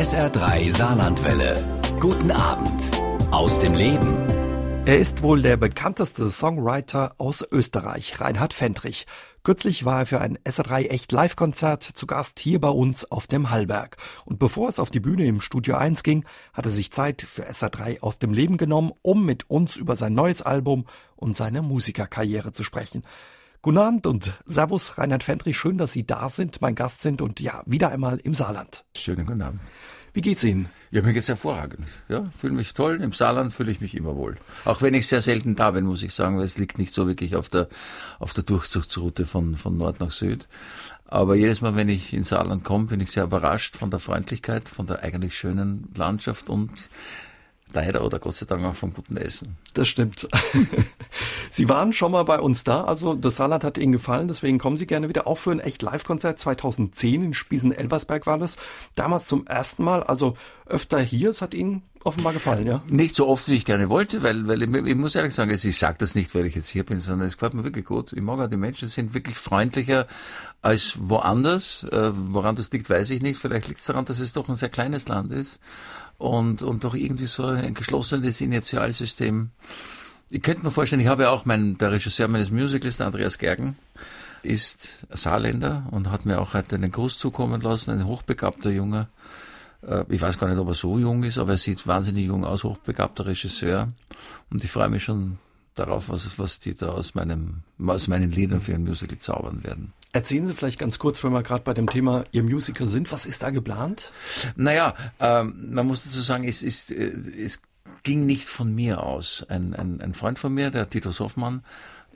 SR3 Saarlandwelle. Guten Abend aus dem Leben. Er ist wohl der bekannteste Songwriter aus Österreich, Reinhard Fendrich. Kürzlich war er für ein SR3 Echt Live-Konzert zu Gast hier bei uns auf dem Hallberg. Und bevor es auf die Bühne im Studio 1 ging, hat er sich Zeit für SR3 aus dem Leben genommen, um mit uns über sein neues Album und seine Musikerkarriere zu sprechen. Guten Abend und Servus, Reinhard Fendrich. Schön, dass Sie da sind, mein Gast sind und ja, wieder einmal im Saarland. Schönen guten Abend. Wie geht's Ihnen? Ja, mir geht's hervorragend. Ja, fühle mich toll. Im Saarland fühle ich mich immer wohl. Auch wenn ich sehr selten da bin, muss ich sagen, weil es liegt nicht so wirklich auf der, auf der Durchzugsroute von, von Nord nach Süd. Aber jedes Mal, wenn ich ins Saarland komme, bin ich sehr überrascht von der Freundlichkeit, von der eigentlich schönen Landschaft und leider oder Gott sei Dank auch vom guten Essen. Das stimmt. Sie waren schon mal bei uns da, also das Saarland hat Ihnen gefallen, deswegen kommen Sie gerne wieder auch für ein echt Live-Konzert 2010 in Spiesen-Elversberg war das. Damals zum ersten Mal, also öfter hier, es hat Ihnen offenbar gefallen, ja? Nicht so oft, wie ich gerne wollte, weil, weil ich, ich muss ehrlich sagen, also ich sage das nicht, weil ich jetzt hier bin, sondern es gefällt mir wirklich gut. Ich mag auch die Menschen, sind wirklich freundlicher als woanders. Äh, woran das liegt, weiß ich nicht. Vielleicht liegt es daran, dass es doch ein sehr kleines Land ist und, und doch irgendwie so ein geschlossenes Initialsystem. Ich könnte mir vorstellen, ich habe ja auch meinen, der Regisseur meines Musicals, der Andreas Gergen, ist Saarländer und hat mir auch heute einen Gruß zukommen lassen, ein hochbegabter Junge. Äh, ich weiß gar nicht, ob er so jung ist, aber er sieht wahnsinnig jung aus, hochbegabter Regisseur. Und ich freue mich schon darauf, was, was die da aus meinem, aus meinen Liedern für ein Musical zaubern werden. Erzählen Sie vielleicht ganz kurz, wenn wir gerade bei dem Thema Ihr Musical sind, was ist da geplant? Naja, ähm, man muss dazu sagen, es ist, äh, es ging nicht von mir aus. Ein, ein, ein Freund von mir, der Titus Hoffmann,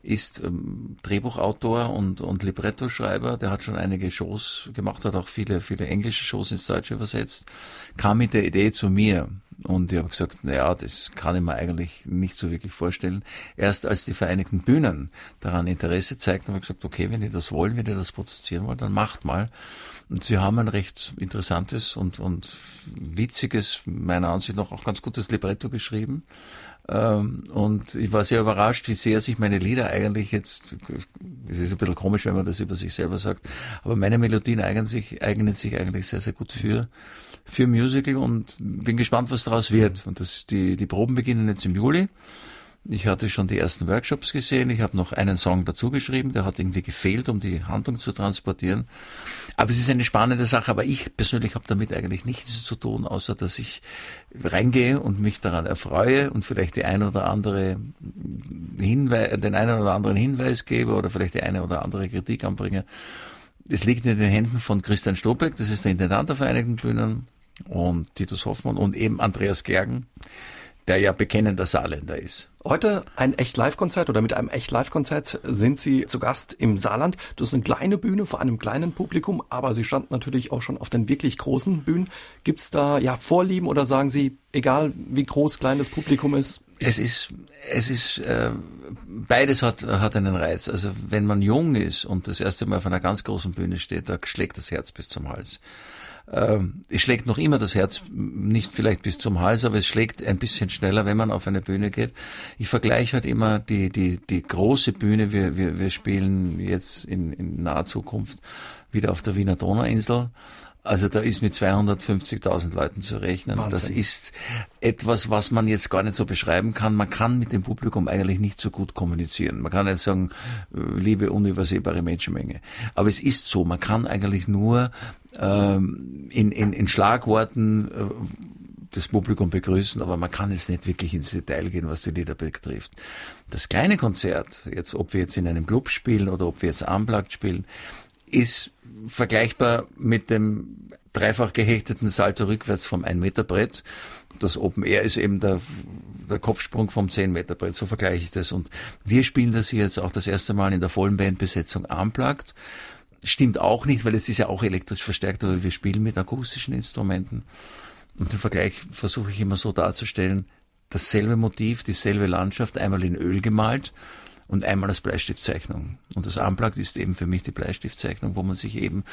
ist ähm, Drehbuchautor und, und Librettoschreiber. Der hat schon einige Shows gemacht, hat auch viele, viele englische Shows ins Deutsche übersetzt. Kam mit der Idee zu mir und ich habe gesagt, naja, das kann ich mir eigentlich nicht so wirklich vorstellen. Erst als die Vereinigten Bühnen daran Interesse zeigten, habe ich gesagt, okay, wenn ihr das wollen, wenn ihr das produzieren wollt, dann macht mal. Und sie haben ein recht interessantes und, und witziges, meiner Ansicht nach auch ganz gutes Libretto geschrieben. Ähm, und ich war sehr überrascht, wie sehr sich meine Lieder eigentlich jetzt, es ist ein bisschen komisch, wenn man das über sich selber sagt, aber meine Melodien eignen sich, eignen sich eigentlich sehr, sehr gut für, für Musical und bin gespannt, was daraus wird. Und das, die, die Proben beginnen jetzt im Juli. Ich hatte schon die ersten Workshops gesehen. Ich habe noch einen Song dazu geschrieben, der hat irgendwie gefehlt, um die Handlung zu transportieren. Aber es ist eine spannende Sache. Aber ich persönlich habe damit eigentlich nichts zu tun, außer dass ich reingehe und mich daran erfreue und vielleicht die eine oder andere Hinweis, den einen oder anderen Hinweis gebe oder vielleicht die eine oder andere Kritik anbringe. Es liegt in den Händen von Christian Stobeck, das ist der Intendant der Vereinigten Bühnen, und Titus Hoffmann und eben Andreas Gergen der ja bekennender Saarländer ist. Heute ein echt Live-Konzert oder mit einem echt Live-Konzert sind Sie zu Gast im Saarland. Das ist eine kleine Bühne vor einem kleinen Publikum, aber Sie standen natürlich auch schon auf den wirklich großen Bühnen. Gibt es da ja Vorlieben oder sagen Sie, egal wie groß, klein das Publikum ist? Es ist, es ist, äh, beides hat, hat einen Reiz. Also wenn man jung ist und das erste Mal auf einer ganz großen Bühne steht, da schlägt das Herz bis zum Hals. Ähm, es schlägt noch immer das Herz, nicht vielleicht bis zum Hals, aber es schlägt ein bisschen schneller, wenn man auf eine Bühne geht. Ich vergleiche halt immer die, die, die große Bühne. Wir, wir, wir spielen jetzt in, in naher Zukunft wieder auf der Wiener Donauinsel. Also da ist mit 250.000 Leuten zu rechnen. Wahnsinn. Das ist etwas, was man jetzt gar nicht so beschreiben kann. Man kann mit dem Publikum eigentlich nicht so gut kommunizieren. Man kann nicht sagen, äh, liebe unübersehbare Menschenmenge. Aber es ist so, man kann eigentlich nur ähm, in, in, in Schlagworten äh, das Publikum begrüßen, aber man kann jetzt nicht wirklich ins Detail gehen, was die Lieder betrifft. Das kleine Konzert, jetzt ob wir jetzt in einem Club spielen oder ob wir jetzt unplugged spielen, ist vergleichbar mit dem dreifach gehechteten Salto rückwärts vom 1 Meter Brett. Das Open Air ist eben der, der Kopfsprung vom 10 Meter Brett. So vergleiche ich das. Und wir spielen das hier jetzt auch das erste Mal in der vollen Bandbesetzung unplugged. Stimmt auch nicht, weil es ist ja auch elektrisch verstärkt, aber wir spielen mit akustischen Instrumenten. Und den Vergleich versuche ich immer so darzustellen, dasselbe Motiv, dieselbe Landschaft, einmal in Öl gemalt und einmal als Bleistiftzeichnung. Und das Unplugged ist eben für mich die Bleistiftzeichnung, wo man sich eben,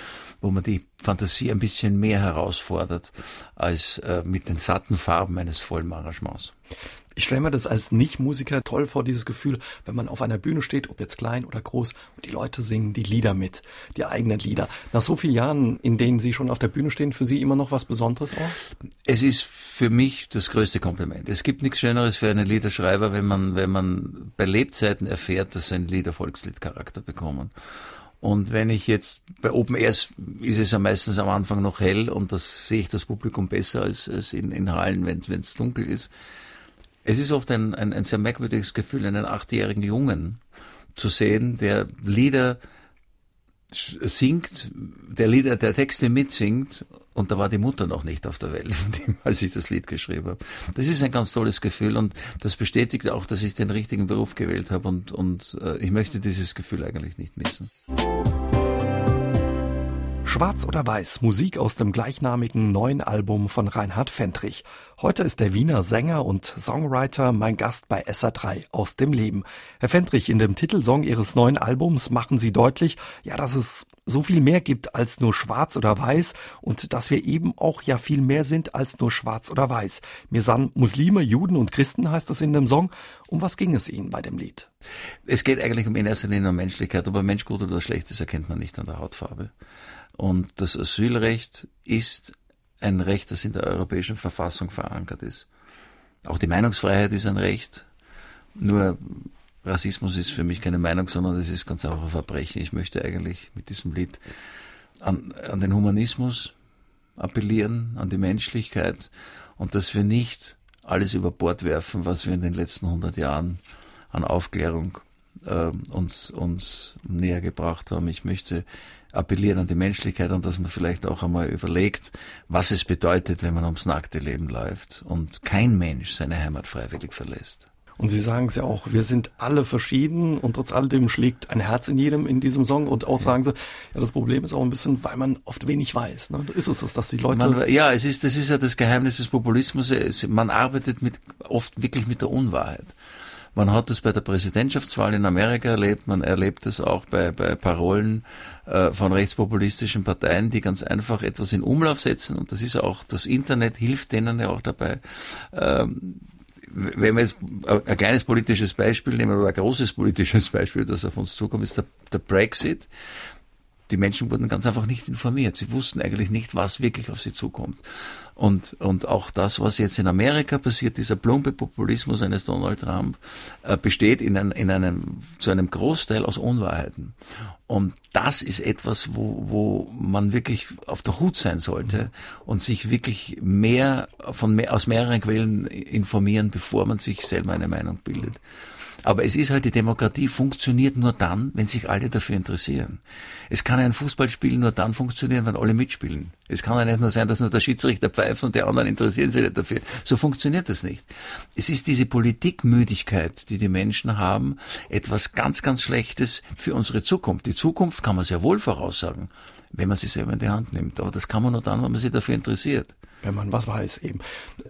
wo man die Fantasie ein bisschen mehr herausfordert als äh, mit den satten Farben eines vollen Arrangements. Ich stelle mir das als Nicht-Musiker toll vor, dieses Gefühl, wenn man auf einer Bühne steht, ob jetzt klein oder groß, und die Leute singen die Lieder mit, die eigenen Lieder. Nach so vielen Jahren, in denen Sie schon auf der Bühne stehen, für Sie immer noch was Besonderes auch? Es ist für mich das größte Kompliment. Es gibt nichts Schöneres für einen Liederschreiber, wenn man, wenn man bei Lebzeiten erfährt, dass sein Lieder Volksliedcharakter bekommen. Und wenn ich jetzt bei Open Airs ist es ja meistens am Anfang noch hell und das sehe ich das Publikum besser als, als in, in Hallen, wenn es dunkel ist. Es ist oft ein, ein, ein sehr merkwürdiges Gefühl, einen achtjährigen Jungen zu sehen, der Lieder singt, der Lieder, der Texte mitsingt und da war die Mutter noch nicht auf der Welt, als ich das Lied geschrieben habe. Das ist ein ganz tolles Gefühl und das bestätigt auch, dass ich den richtigen Beruf gewählt habe und, und äh, ich möchte dieses Gefühl eigentlich nicht missen. Schwarz oder Weiß, Musik aus dem gleichnamigen neuen Album von Reinhard Fendrich. Heute ist der Wiener Sänger und Songwriter mein Gast bei SA3 aus dem Leben. Herr Fendrich, in dem Titelsong Ihres neuen Albums machen Sie deutlich, ja, dass es so viel mehr gibt als nur Schwarz oder Weiß und dass wir eben auch ja viel mehr sind als nur Schwarz oder Weiß. Mir sind Muslime, Juden und Christen heißt es in dem Song. Um was ging es Ihnen bei dem Lied? Es geht eigentlich um in erster Linie um Menschlichkeit. Ob ein Mensch gut oder schlecht ist, erkennt man nicht an der Hautfarbe. Und das Asylrecht ist ein Recht, das in der europäischen Verfassung verankert ist. Auch die Meinungsfreiheit ist ein Recht. Nur Rassismus ist für mich keine Meinung, sondern das ist ganz einfach ein Verbrechen. Ich möchte eigentlich mit diesem Lied an, an den Humanismus appellieren, an die Menschlichkeit und dass wir nicht alles über Bord werfen, was wir in den letzten 100 Jahren an Aufklärung äh, uns, uns näher gebracht haben. Ich möchte appellieren an die Menschlichkeit und dass man vielleicht auch einmal überlegt, was es bedeutet, wenn man ums nackte Leben läuft und kein Mensch seine Heimat freiwillig verlässt. Und Sie sagen es ja auch, wir sind alle verschieden und trotz alledem schlägt ein Herz in jedem in diesem Song. Und auch sagen Sie, ja, das Problem ist auch ein bisschen, weil man oft wenig weiß. Ne? Ist es das, dass die Leute. Man, ja, es ist, das ist ja das Geheimnis des Populismus. Man arbeitet mit, oft wirklich mit der Unwahrheit. Man hat es bei der Präsidentschaftswahl in Amerika erlebt, man erlebt es auch bei, bei Parolen äh, von rechtspopulistischen Parteien, die ganz einfach etwas in Umlauf setzen und das ist auch, das Internet hilft denen ja auch dabei. Ähm, wenn wir jetzt ein kleines politisches Beispiel nehmen oder ein großes politisches Beispiel, das auf uns zukommt, ist der, der Brexit die Menschen wurden ganz einfach nicht informiert. Sie wussten eigentlich nicht, was wirklich auf sie zukommt. Und, und auch das, was jetzt in Amerika passiert, dieser plumpe Populismus eines Donald Trump, äh, besteht in, ein, in einem, zu einem Großteil aus Unwahrheiten. Und das ist etwas, wo, wo man wirklich auf der Hut sein sollte und sich wirklich mehr von mehr, aus mehreren Quellen informieren, bevor man sich selber eine Meinung bildet. Aber es ist halt, die Demokratie funktioniert nur dann, wenn sich alle dafür interessieren. Es kann ein Fußballspiel nur dann funktionieren, wenn alle mitspielen. Es kann ja nicht nur sein, dass nur der Schiedsrichter pfeift und die anderen interessieren sich nicht dafür. So funktioniert das nicht. Es ist diese Politikmüdigkeit, die die Menschen haben, etwas ganz, ganz Schlechtes für unsere Zukunft. Die Zukunft kann man sehr wohl voraussagen, wenn man sie selber in die Hand nimmt. Aber das kann man nur dann, wenn man sich dafür interessiert wenn man was weiß eben.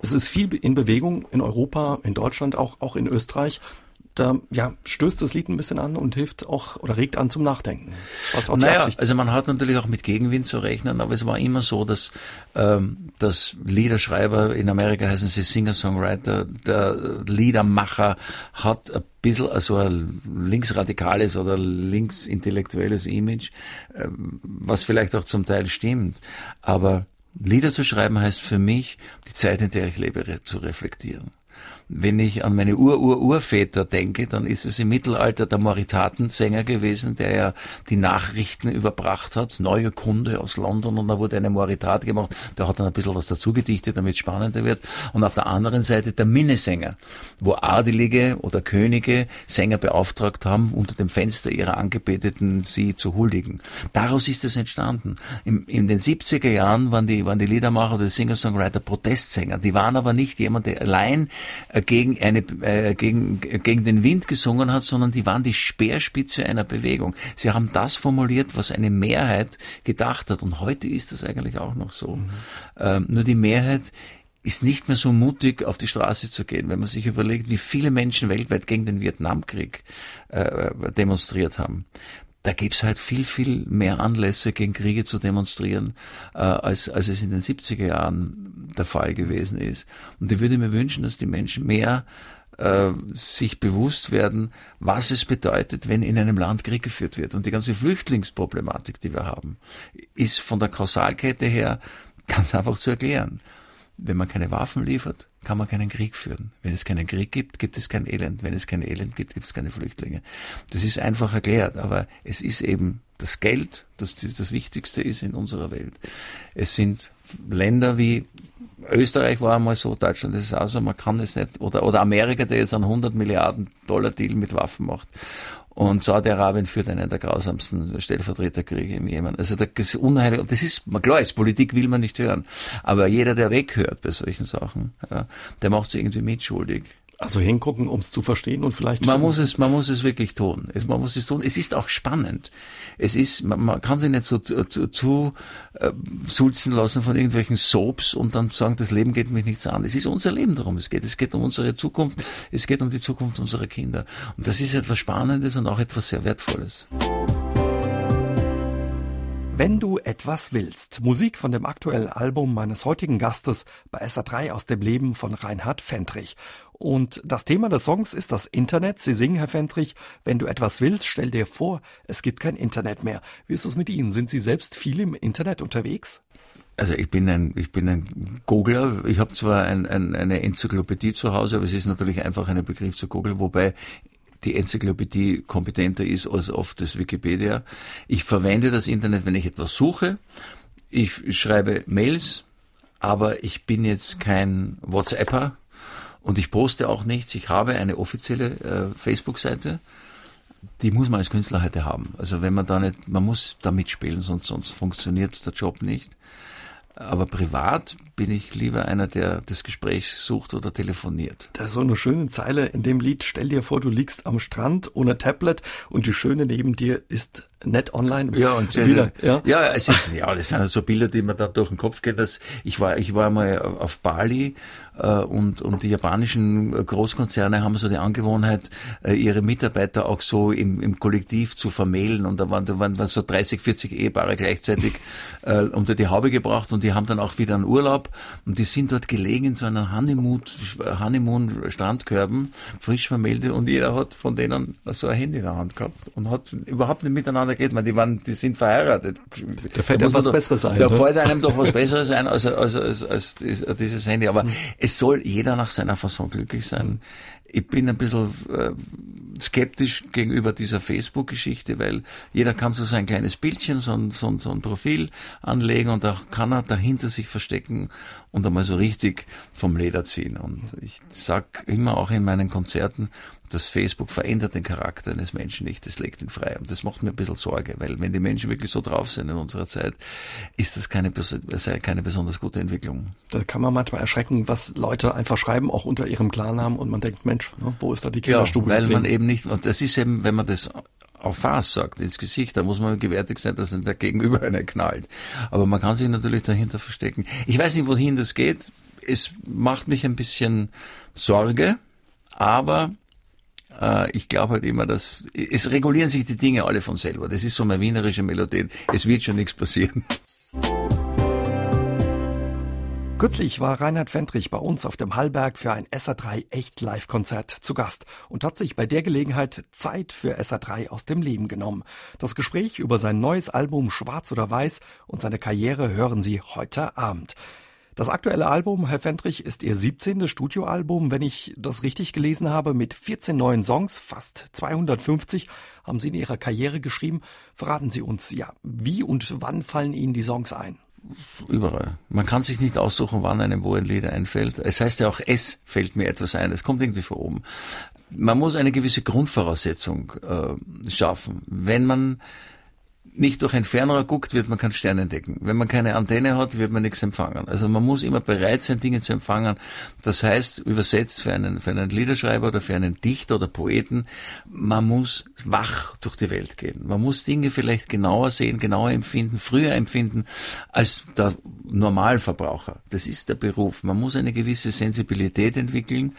Es ist viel in Bewegung in Europa, in Deutschland, auch, auch in Österreich da ja, stößt das Lied ein bisschen an und hilft auch oder regt an zum Nachdenken. Was auch naja, also man hat natürlich auch mit Gegenwind zu rechnen, aber es war immer so, dass, ähm, dass Liederschreiber, in Amerika heißen sie Singer-Songwriter, der Liedermacher hat ein bisschen so ein linksradikales oder linksintellektuelles Image, äh, was vielleicht auch zum Teil stimmt. Aber Lieder zu schreiben heißt für mich, die Zeit, in der ich lebe, zu reflektieren. Wenn ich an meine Ur-Ur-Urväter denke, dann ist es im Mittelalter der Moritatensänger gewesen, der ja die Nachrichten überbracht hat, neue Kunde aus London und da wurde eine Moritat gemacht, der hat dann ein bisschen was dazu gedichtet, damit es spannender wird. Und auf der anderen Seite der Minnesänger, wo Adelige oder Könige Sänger beauftragt haben, unter dem Fenster ihrer Angebeteten sie zu huldigen. Daraus ist es entstanden. In, in den 70er Jahren waren die, waren die Liedermacher oder die Singer-Songwriter Protestsänger. Die waren aber nicht jemand, der allein äh, gegen, eine, äh, gegen, gegen den Wind gesungen hat, sondern die waren die Speerspitze einer Bewegung. Sie haben das formuliert, was eine Mehrheit gedacht hat. Und heute ist das eigentlich auch noch so. Mhm. Ähm, nur die Mehrheit ist nicht mehr so mutig, auf die Straße zu gehen, wenn man sich überlegt, wie viele Menschen weltweit gegen den Vietnamkrieg äh, demonstriert haben da gibt's halt viel, viel mehr Anlässe, gegen Kriege zu demonstrieren, äh, als, als es in den 70er Jahren der Fall gewesen ist. Und ich würde mir wünschen, dass die Menschen mehr äh, sich bewusst werden, was es bedeutet, wenn in einem Land Krieg geführt wird. Und die ganze Flüchtlingsproblematik, die wir haben, ist von der Kausalkette her ganz einfach zu erklären. Wenn man keine Waffen liefert, kann man keinen Krieg führen. Wenn es keinen Krieg gibt, gibt es kein Elend. Wenn es kein Elend gibt, gibt es keine Flüchtlinge. Das ist einfach erklärt, aber es ist eben das Geld, das das Wichtigste ist in unserer Welt. Es sind Länder wie Österreich war einmal so, Deutschland ist es auch so, man kann es nicht, oder, oder Amerika, der jetzt einen 100 Milliarden Dollar Deal mit Waffen macht. Und Saudi-Arabien führt einen der grausamsten Stellvertreterkriege im Jemen. Also das ist unheilig. Das ist, klar ist, Politik will man nicht hören. Aber jeder, der weghört bei solchen Sachen, ja, der macht sich irgendwie mitschuldig. Also hingucken, um es zu verstehen und vielleicht. Man muss es, man muss es wirklich tun. Es, man muss es tun. Es ist auch spannend. Es ist, man, man kann sich nicht so zu, zu, zu äh, sulzen lassen von irgendwelchen Soaps und dann sagen, das Leben geht mich nichts an. Es ist unser Leben darum. Es geht. Es geht um unsere Zukunft. Es geht um die Zukunft unserer Kinder. Und das ist etwas Spannendes und auch etwas sehr Wertvolles. Wenn du etwas willst. Musik von dem aktuellen Album meines heutigen Gastes bei SA3 aus dem Leben von Reinhard Fendrich. Und das Thema des Songs ist das Internet. Sie singen, Herr Fendrich, wenn du etwas willst, stell dir vor, es gibt kein Internet mehr. Wie ist es mit Ihnen? Sind Sie selbst viel im Internet unterwegs? Also ich bin ein, ich bin ein Googler. Ich habe zwar ein, ein, eine Enzyklopädie zu Hause, aber es ist natürlich einfach ein Begriff zu googeln, wobei die Enzyklopädie kompetenter ist als oft das Wikipedia. Ich verwende das Internet, wenn ich etwas suche. Ich schreibe Mails, aber ich bin jetzt kein WhatsApper und ich poste auch nichts. Ich habe eine offizielle äh, Facebook-Seite. Die muss man als Künstler heute haben. Also wenn man da nicht, man muss da mitspielen, sonst, sonst funktioniert der Job nicht. Aber privat bin ich lieber einer, der das Gespräch sucht oder telefoniert. Da ist so eine schöne Zeile in dem Lied. Stell dir vor, du liegst am Strand ohne Tablet und die Schöne neben dir ist nett online. Ja, und wieder, ja. ja, es ist, ja, das sind halt so Bilder, die mir da durch den Kopf gehen. Dass ich war, ich war mal auf Bali äh, und und die japanischen Großkonzerne haben so die Angewohnheit, äh, ihre Mitarbeiter auch so im, im Kollektiv zu vermählen und da waren, da waren so 30, 40 Ehepaare gleichzeitig äh, unter die Haube gebracht und die haben dann auch wieder einen Urlaub und die sind dort gelegen in so einer Honeymoon, Honeymoon Strandkörben, frisch vermählte und jeder hat von denen so ein Handy in der Hand gehabt und hat überhaupt nicht miteinander geht. Man, die, waren, die sind verheiratet. Da fällt einem was doch, Besseres ein. Da ne? fällt einem doch was Besseres ein als, als, als, als dieses Handy. Aber mhm. es soll jeder nach seiner Fassung glücklich sein. Ich bin ein bisschen äh, skeptisch gegenüber dieser Facebook-Geschichte, weil jeder kann so sein kleines Bildchen, so ein, so, ein, so ein Profil anlegen und da kann er dahinter sich verstecken und einmal so richtig vom Leder ziehen. Und ich sag immer auch in meinen Konzerten, das Facebook verändert den Charakter eines Menschen nicht, das legt ihn frei. Und das macht mir ein bisschen Sorge, weil wenn die Menschen wirklich so drauf sind in unserer Zeit, ist das keine, keine besonders gute Entwicklung. Da kann man manchmal erschrecken, was Leute einfach schreiben, auch unter ihrem Klarnamen und man denkt, Mensch, ne, wo ist da die Kinderstube? Ja, weil man eben nicht, und das ist eben, wenn man das auf Fass sagt, ins Gesicht, da muss man gewärtig sein, dass der Gegenüber eine knallt. Aber man kann sich natürlich dahinter verstecken. Ich weiß nicht, wohin das geht. Es macht mich ein bisschen Sorge, aber äh, ich glaube halt immer, dass es regulieren sich die Dinge alle von selber. Das ist so meine wienerische Melodie. Es wird schon nichts passieren. Kürzlich war Reinhard Fendrich bei uns auf dem Hallberg für ein SA3 Echt Live-Konzert zu Gast und hat sich bei der Gelegenheit Zeit für SA3 aus dem Leben genommen. Das Gespräch über sein neues Album Schwarz oder Weiß und seine Karriere hören Sie heute Abend. Das aktuelle Album, Herr Fendrich, ist Ihr 17. Studioalbum. Wenn ich das richtig gelesen habe, mit 14 neuen Songs, fast 250, haben Sie in Ihrer Karriere geschrieben. Verraten Sie uns, ja, wie und wann fallen Ihnen die Songs ein? Überall. Man kann sich nicht aussuchen, wann einem wo ein Lied einfällt. Es heißt ja auch, es fällt mir etwas ein. Es kommt irgendwie von oben. Man muss eine gewisse Grundvoraussetzung äh, schaffen. Wenn man nicht durch ein Fernrohr guckt, wird man keinen Stern entdecken. Wenn man keine Antenne hat, wird man nichts empfangen. Also man muss immer bereit sein, Dinge zu empfangen. Das heißt, übersetzt für einen, für einen Liederschreiber oder für einen Dichter oder Poeten, man muss wach durch die Welt gehen. Man muss Dinge vielleicht genauer sehen, genauer empfinden, früher empfinden als der Normalverbraucher. Das ist der Beruf. Man muss eine gewisse Sensibilität entwickeln.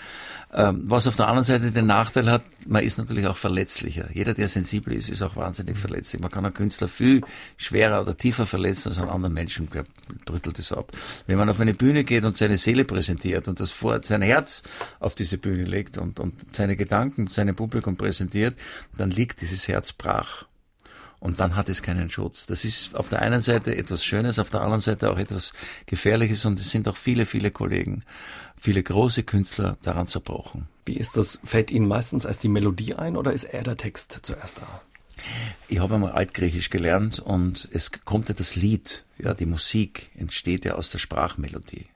Ähm, was auf der anderen Seite den Nachteil hat, man ist natürlich auch verletzlicher. Jeder, der sensibel ist, ist auch wahnsinnig verletzlich. Man kann ein Künstler viel schwerer oder tiefer verletzt als an anderen Menschen, brüttelt es ab. Wenn man auf eine Bühne geht und seine Seele präsentiert und das vor, sein Herz auf diese Bühne legt und, und seine Gedanken seinem Publikum präsentiert, dann liegt dieses Herz brach. Und dann hat es keinen Schutz. Das ist auf der einen Seite etwas Schönes, auf der anderen Seite auch etwas Gefährliches und es sind auch viele, viele Kollegen, viele große Künstler daran zerbrochen. Wie ist das? Fällt Ihnen meistens als die Melodie ein oder ist eher der Text zuerst da? Ich habe einmal Altgriechisch gelernt und es kommt ja das Lied, ja, die Musik entsteht ja aus der Sprachmelodie.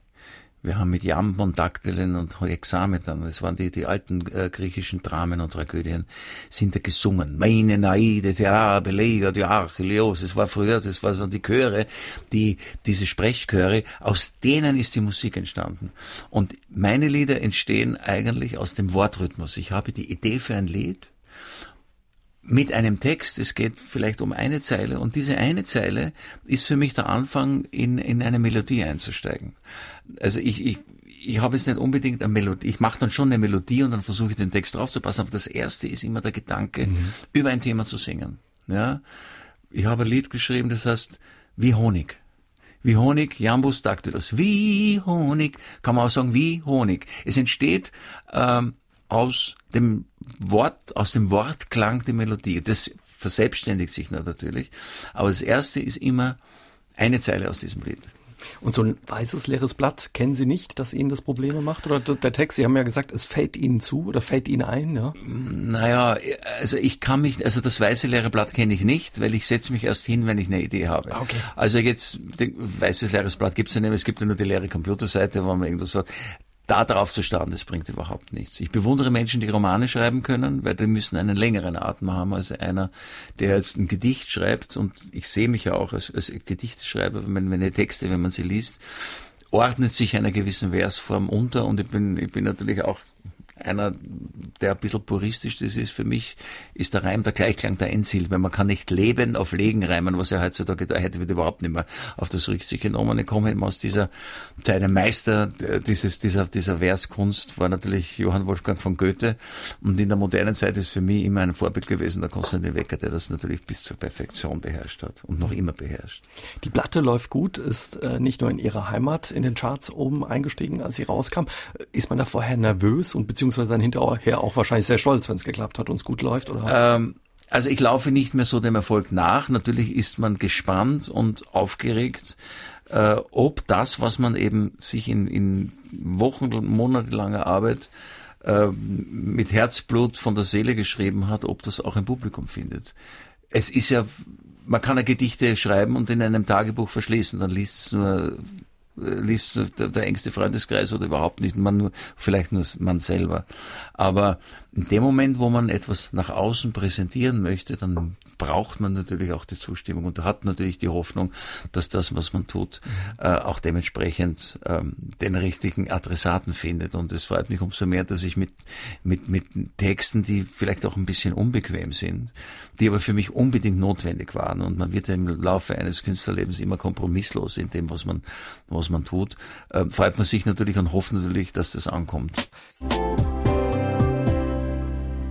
Wir haben mit Jamben und Daktylen und Hexametern, das waren die, die alten äh, griechischen Dramen und Tragödien, sind da gesungen. Meine Naide, Thera, Belega, die Archelios, das war früher, das waren die Chöre, die, diese Sprechchöre, aus denen ist die Musik entstanden. Und meine Lieder entstehen eigentlich aus dem Wortrhythmus. Ich habe die Idee für ein Lied, mit einem Text, es geht vielleicht um eine Zeile und diese eine Zeile ist für mich der Anfang, in, in eine Melodie einzusteigen. Also ich, ich, ich habe jetzt nicht unbedingt eine Melodie, ich mache dann schon eine Melodie und dann versuche ich den Text draufzupassen, aber das erste ist immer der Gedanke, mhm. über ein Thema zu singen. Ja, Ich habe ein Lied geschrieben, das heißt wie Honig. Wie Honig, Jambus Dactylus. Wie Honig, kann man auch sagen, wie Honig. Es entsteht ähm, aus dem Wort, aus dem Wortklang die Melodie. Das verselbstständigt sich natürlich. Aber das erste ist immer eine Zeile aus diesem Lied. Und so ein weißes leeres Blatt kennen Sie nicht, dass Ihnen das Probleme macht? Oder der Text, Sie haben ja gesagt, es fällt Ihnen zu oder fällt Ihnen ein, ja? Naja, also ich kann mich, also das weiße leere Blatt kenne ich nicht, weil ich setze mich erst hin, wenn ich eine Idee habe. Ah, okay. Also jetzt, weißes leeres Blatt gibt es ja nicht, es gibt ja nur die leere Computerseite, wo man irgendwas sagt da drauf zu starren, das bringt überhaupt nichts. Ich bewundere Menschen, die Romane schreiben können, weil die müssen einen längeren Atem haben als einer, der jetzt ein Gedicht schreibt. Und ich sehe mich ja auch als, als Gedichteschreiber, wenn meine Texte, wenn man sie liest, ordnet sich einer gewissen Versform unter. Und ich bin, ich bin natürlich auch einer, der ein bisschen puristisch das ist, für mich ist der Reim der Gleichklang der Endsilbe. Man kann nicht leben auf Legen reimen, was ja heutzutage da hätte, wird überhaupt nicht mehr auf das Rücksicht genommen. Ich komme eben aus dieser Zeit, ein Meister dieses, dieser, dieser Verskunst war natürlich Johann Wolfgang von Goethe. Und in der modernen Zeit ist für mich immer ein Vorbild gewesen, der Konstantin Wecker, der das natürlich bis zur Perfektion beherrscht hat und noch immer beherrscht. Die Platte läuft gut, ist äh, nicht nur in ihrer Heimat in den Charts oben eingestiegen, als sie rauskam. Ist man da vorher nervös und beziehungsweise beziehungsweise dann hinterher auch wahrscheinlich sehr stolz, wenn es geklappt hat und es gut läuft, oder? Ähm, also ich laufe nicht mehr so dem Erfolg nach. Natürlich ist man gespannt und aufgeregt, äh, ob das, was man eben sich in, in Wochen, monatelanger Arbeit äh, mit Herzblut von der Seele geschrieben hat, ob das auch ein Publikum findet. Es ist ja, man kann ja Gedichte schreiben und in einem Tagebuch verschließen, dann liest es nur liest der, der engste Freundeskreis oder überhaupt nicht, man nur, vielleicht nur man selber. Aber in dem Moment, wo man etwas nach außen präsentieren möchte, dann braucht man natürlich auch die Zustimmung und hat natürlich die Hoffnung, dass das, was man tut, mhm. äh, auch dementsprechend ähm, den richtigen Adressaten findet. Und es freut mich umso mehr, dass ich mit, mit, mit Texten, die vielleicht auch ein bisschen unbequem sind, die aber für mich unbedingt notwendig waren. Und man wird ja im Laufe eines Künstlerlebens immer kompromisslos in dem, was man, was man tut. Äh, freut man sich natürlich und hofft natürlich, dass das ankommt.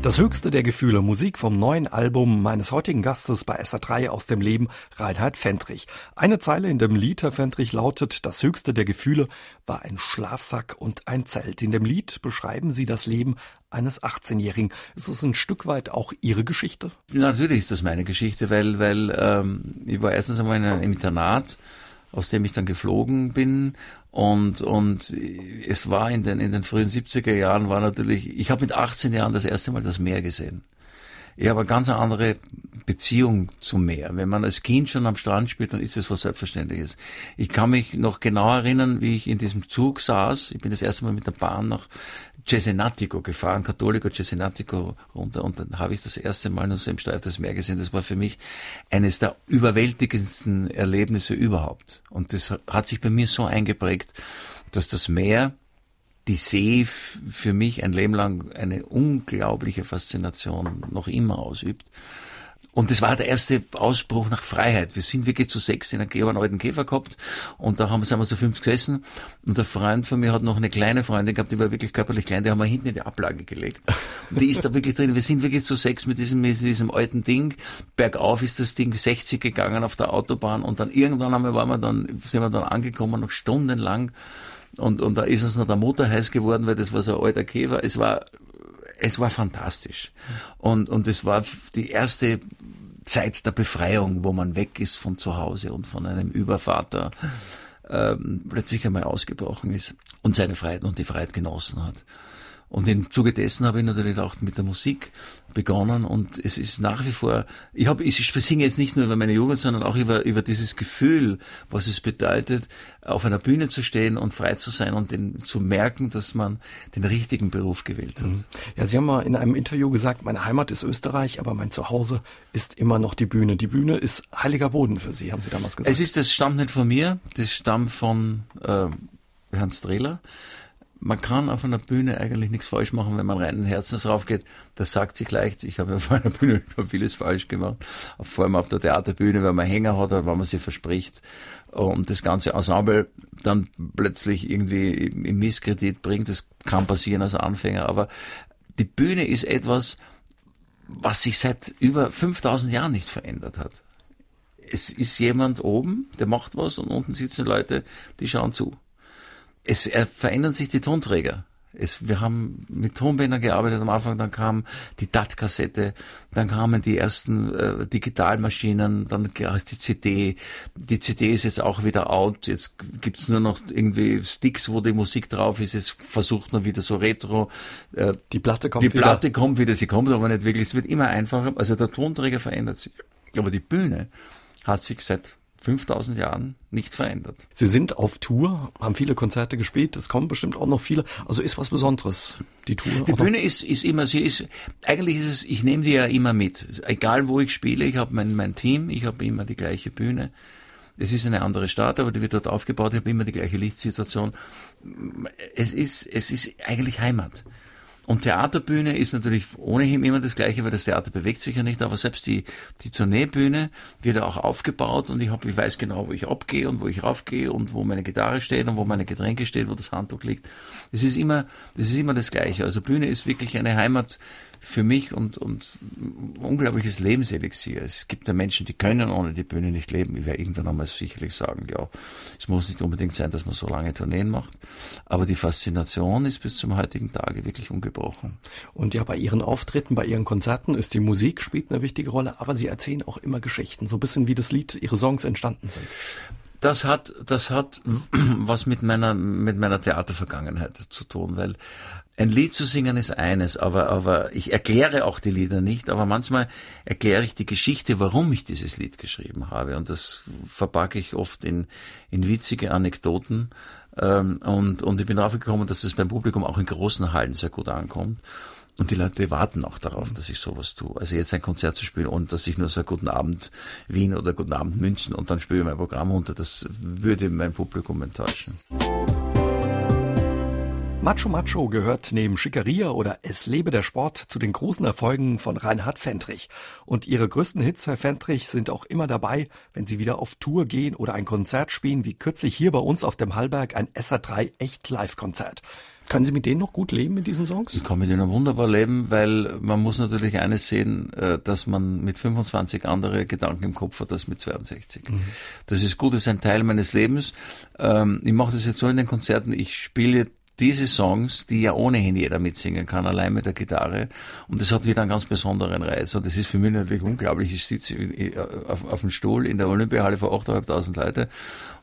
Das höchste der Gefühle, Musik vom neuen Album meines heutigen Gastes bei SA3 aus dem Leben, Reinhard Fendrich. Eine Zeile in dem Lied, Herr Fendrich, lautet, das höchste der Gefühle war ein Schlafsack und ein Zelt. In dem Lied beschreiben Sie das Leben eines 18-Jährigen. Ist es ein Stück weit auch Ihre Geschichte? Natürlich ist das meine Geschichte, weil, weil ähm, ich war erstens einmal in einem Internat, aus dem ich dann geflogen bin und, und es war in den, in den frühen 70er Jahren war natürlich, ich habe mit 18 Jahren das erste Mal das Meer gesehen. Ich habe eine ganz andere Beziehung zum Meer. Wenn man als Kind schon am Strand spielt, dann ist es was Selbstverständliches. Ich kann mich noch genau erinnern, wie ich in diesem Zug saß. Ich bin das erste Mal mit der Bahn nach Cesenatico gefahren, Cattolico Cesenatico runter und dann habe ich das erste Mal nur so im Streif das Meer gesehen. Das war für mich eines der überwältigendsten Erlebnisse überhaupt. Und das hat sich bei mir so eingeprägt, dass das Meer, die See für mich ein Leben lang eine unglaubliche Faszination noch immer ausübt. Und das war der erste Ausbruch nach Freiheit. Wir sind wirklich zu sechs in einem alten Käfer gehabt und da haben wir, sind wir so fünf gesessen und der Freund von mir hat noch eine kleine Freundin gehabt, die war wirklich körperlich klein, die haben wir hinten in die Ablage gelegt. Und die ist da wirklich drin. Wir sind wirklich zu sechs mit diesem, mit diesem alten Ding. Bergauf ist das Ding 60 gegangen auf der Autobahn und dann irgendwann einmal waren wir dann, sind wir dann angekommen, noch stundenlang. Und, und da ist uns noch der Motor heiß geworden, weil das war so ein alter Käfer. Es war es war fantastisch. Und, und es war die erste Zeit der Befreiung, wo man weg ist von zu Hause und von einem Übervater ähm, plötzlich einmal ausgebrochen ist und seine Freiheit und die Freiheit genossen hat. Und im Zuge dessen habe ich natürlich auch mit der Musik begonnen und es ist nach wie vor, ich habe, ich singe jetzt nicht nur über meine Jugend, sondern auch über, über dieses Gefühl, was es bedeutet, auf einer Bühne zu stehen und frei zu sein und den, zu merken, dass man den richtigen Beruf gewählt hat. Mhm. Ja, Sie haben mal in einem Interview gesagt, meine Heimat ist Österreich, aber mein Zuhause ist immer noch die Bühne. Die Bühne ist heiliger Boden für Sie, haben Sie damals gesagt. Es ist, das stammt nicht von mir, das stammt von äh, Herrn Strehler man kann auf einer Bühne eigentlich nichts falsch machen, wenn man reinen Herzens raufgeht. Das sagt sich leicht. Ich habe ja auf einer Bühne schon vieles falsch gemacht. Vor allem auf der Theaterbühne, wenn man Hänger hat oder wenn man sie verspricht und das ganze Ensemble dann plötzlich irgendwie im Misskredit bringt. Das kann passieren als Anfänger. Aber die Bühne ist etwas, was sich seit über 5000 Jahren nicht verändert hat. Es ist jemand oben, der macht was und unten sitzen Leute, die schauen zu es verändern sich die Tonträger. Es, wir haben mit Tonbändern gearbeitet am Anfang, dann kam die DAT-Kassette, dann kamen die ersten äh, Digitalmaschinen, dann die CD. Die CD ist jetzt auch wieder out, jetzt gibt's nur noch irgendwie Sticks, wo die Musik drauf ist, es versucht man wieder so retro. Äh, die Platte kommt die wieder. Die Platte kommt wieder, sie kommt aber nicht wirklich, es wird immer einfacher, also der Tonträger verändert sich. Aber die Bühne hat sich seit 5000 Jahren nicht verändert. Sie sind auf Tour, haben viele Konzerte gespielt, es kommen bestimmt auch noch viele. Also ist was Besonderes, die Tour. Die Bühne ist, ist immer, sie ist, eigentlich ist es, ich nehme die ja immer mit. Egal wo ich spiele, ich habe mein, mein Team, ich habe immer die gleiche Bühne. Es ist eine andere Stadt, aber die wird dort aufgebaut, ich habe immer die gleiche Lichtsituation. Es ist, es ist eigentlich Heimat. Und Theaterbühne ist natürlich ohnehin immer das Gleiche, weil das Theater bewegt sich ja nicht, aber selbst die, die Tourneebühne wird auch aufgebaut und ich, hab, ich weiß genau, wo ich abgehe und wo ich raufgehe und wo meine Gitarre steht und wo meine Getränke steht, wo das Handtuch liegt. Es ist immer, das ist immer das Gleiche. Also Bühne ist wirklich eine Heimat für mich und, und unglaubliches Lebenselixier. Es gibt ja Menschen, die können ohne die Bühne nicht leben. Ich werde irgendwann einmal sicherlich sagen, ja, es muss nicht unbedingt sein, dass man so lange Tourneen macht. Aber die Faszination ist bis zum heutigen Tage wirklich ungebrochen. Und ja, bei Ihren Auftritten, bei Ihren Konzerten ist die Musik spielt eine wichtige Rolle, aber Sie erzählen auch immer Geschichten, so ein bisschen wie das Lied, Ihre Songs entstanden sind. Das hat, das hat was mit meiner, mit meiner Theatervergangenheit zu tun, weil ein Lied zu singen ist eines, aber, aber ich erkläre auch die Lieder nicht, aber manchmal erkläre ich die Geschichte, warum ich dieses Lied geschrieben habe. Und das verpacke ich oft in, in witzige Anekdoten. Ähm, und, und ich bin darauf gekommen, dass es beim Publikum auch in großen Hallen sehr gut ankommt. Und die Leute warten auch darauf, dass ich sowas tue. Also jetzt ein Konzert zu spielen, ohne dass ich nur sage Guten Abend Wien oder Guten Abend München und dann spiele ich mein Programm unter, das würde mein Publikum enttäuschen. Macho Macho gehört neben Schickeria oder Es lebe der Sport zu den großen Erfolgen von Reinhard Fendrich. Und ihre größten Hits, Herr Fendrich, sind auch immer dabei, wenn sie wieder auf Tour gehen oder ein Konzert spielen, wie kürzlich hier bei uns auf dem Hallberg ein SA3 Echt Live-Konzert. Können Sie mit denen noch gut leben, mit diesen Songs? Ich kann mit denen wunderbar leben, weil man muss natürlich eines sehen, äh, dass man mit 25 andere Gedanken im Kopf hat als mit 62. Mhm. Das ist gut, das ist ein Teil meines Lebens. Ähm, ich mache das jetzt so in den Konzerten, ich spiele diese Songs, die ja ohnehin jeder mitsingen kann, allein mit der Gitarre. Und das hat wieder einen ganz besonderen Reiz. Und das ist für mich natürlich unglaublich. Ich sitze auf, auf dem Stuhl in der Olympiahalle vor 8.500 Leute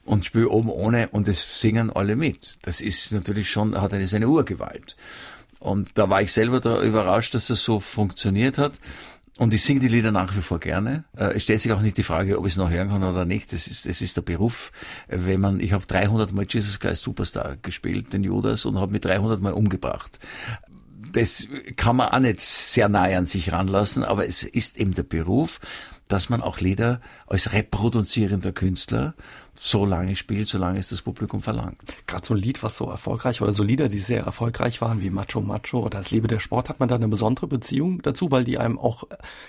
und spiele oben ohne und es singen alle mit. Das ist natürlich schon, hat eine, seine Urgewalt. Und da war ich selber da überrascht, dass das so funktioniert hat. Und ich singe die Lieder nach wie vor gerne. Äh, es stellt sich auch nicht die Frage, ob ich es noch hören kann oder nicht. Das ist, das ist der Beruf. Wenn man, ich habe 300 Mal Jesus Christ Superstar gespielt, den Judas, und habe mich 300 Mal umgebracht. Das kann man auch nicht sehr nahe an sich ranlassen, aber es ist eben der Beruf, dass man auch Lieder als reproduzierender Künstler so lange spielt, solange es das Publikum verlangt. Gerade so ein Lied, was so erfolgreich oder so Lieder, die sehr erfolgreich waren, wie Macho Macho oder Das Lebe der Sport, hat man da eine besondere Beziehung dazu, weil die einem auch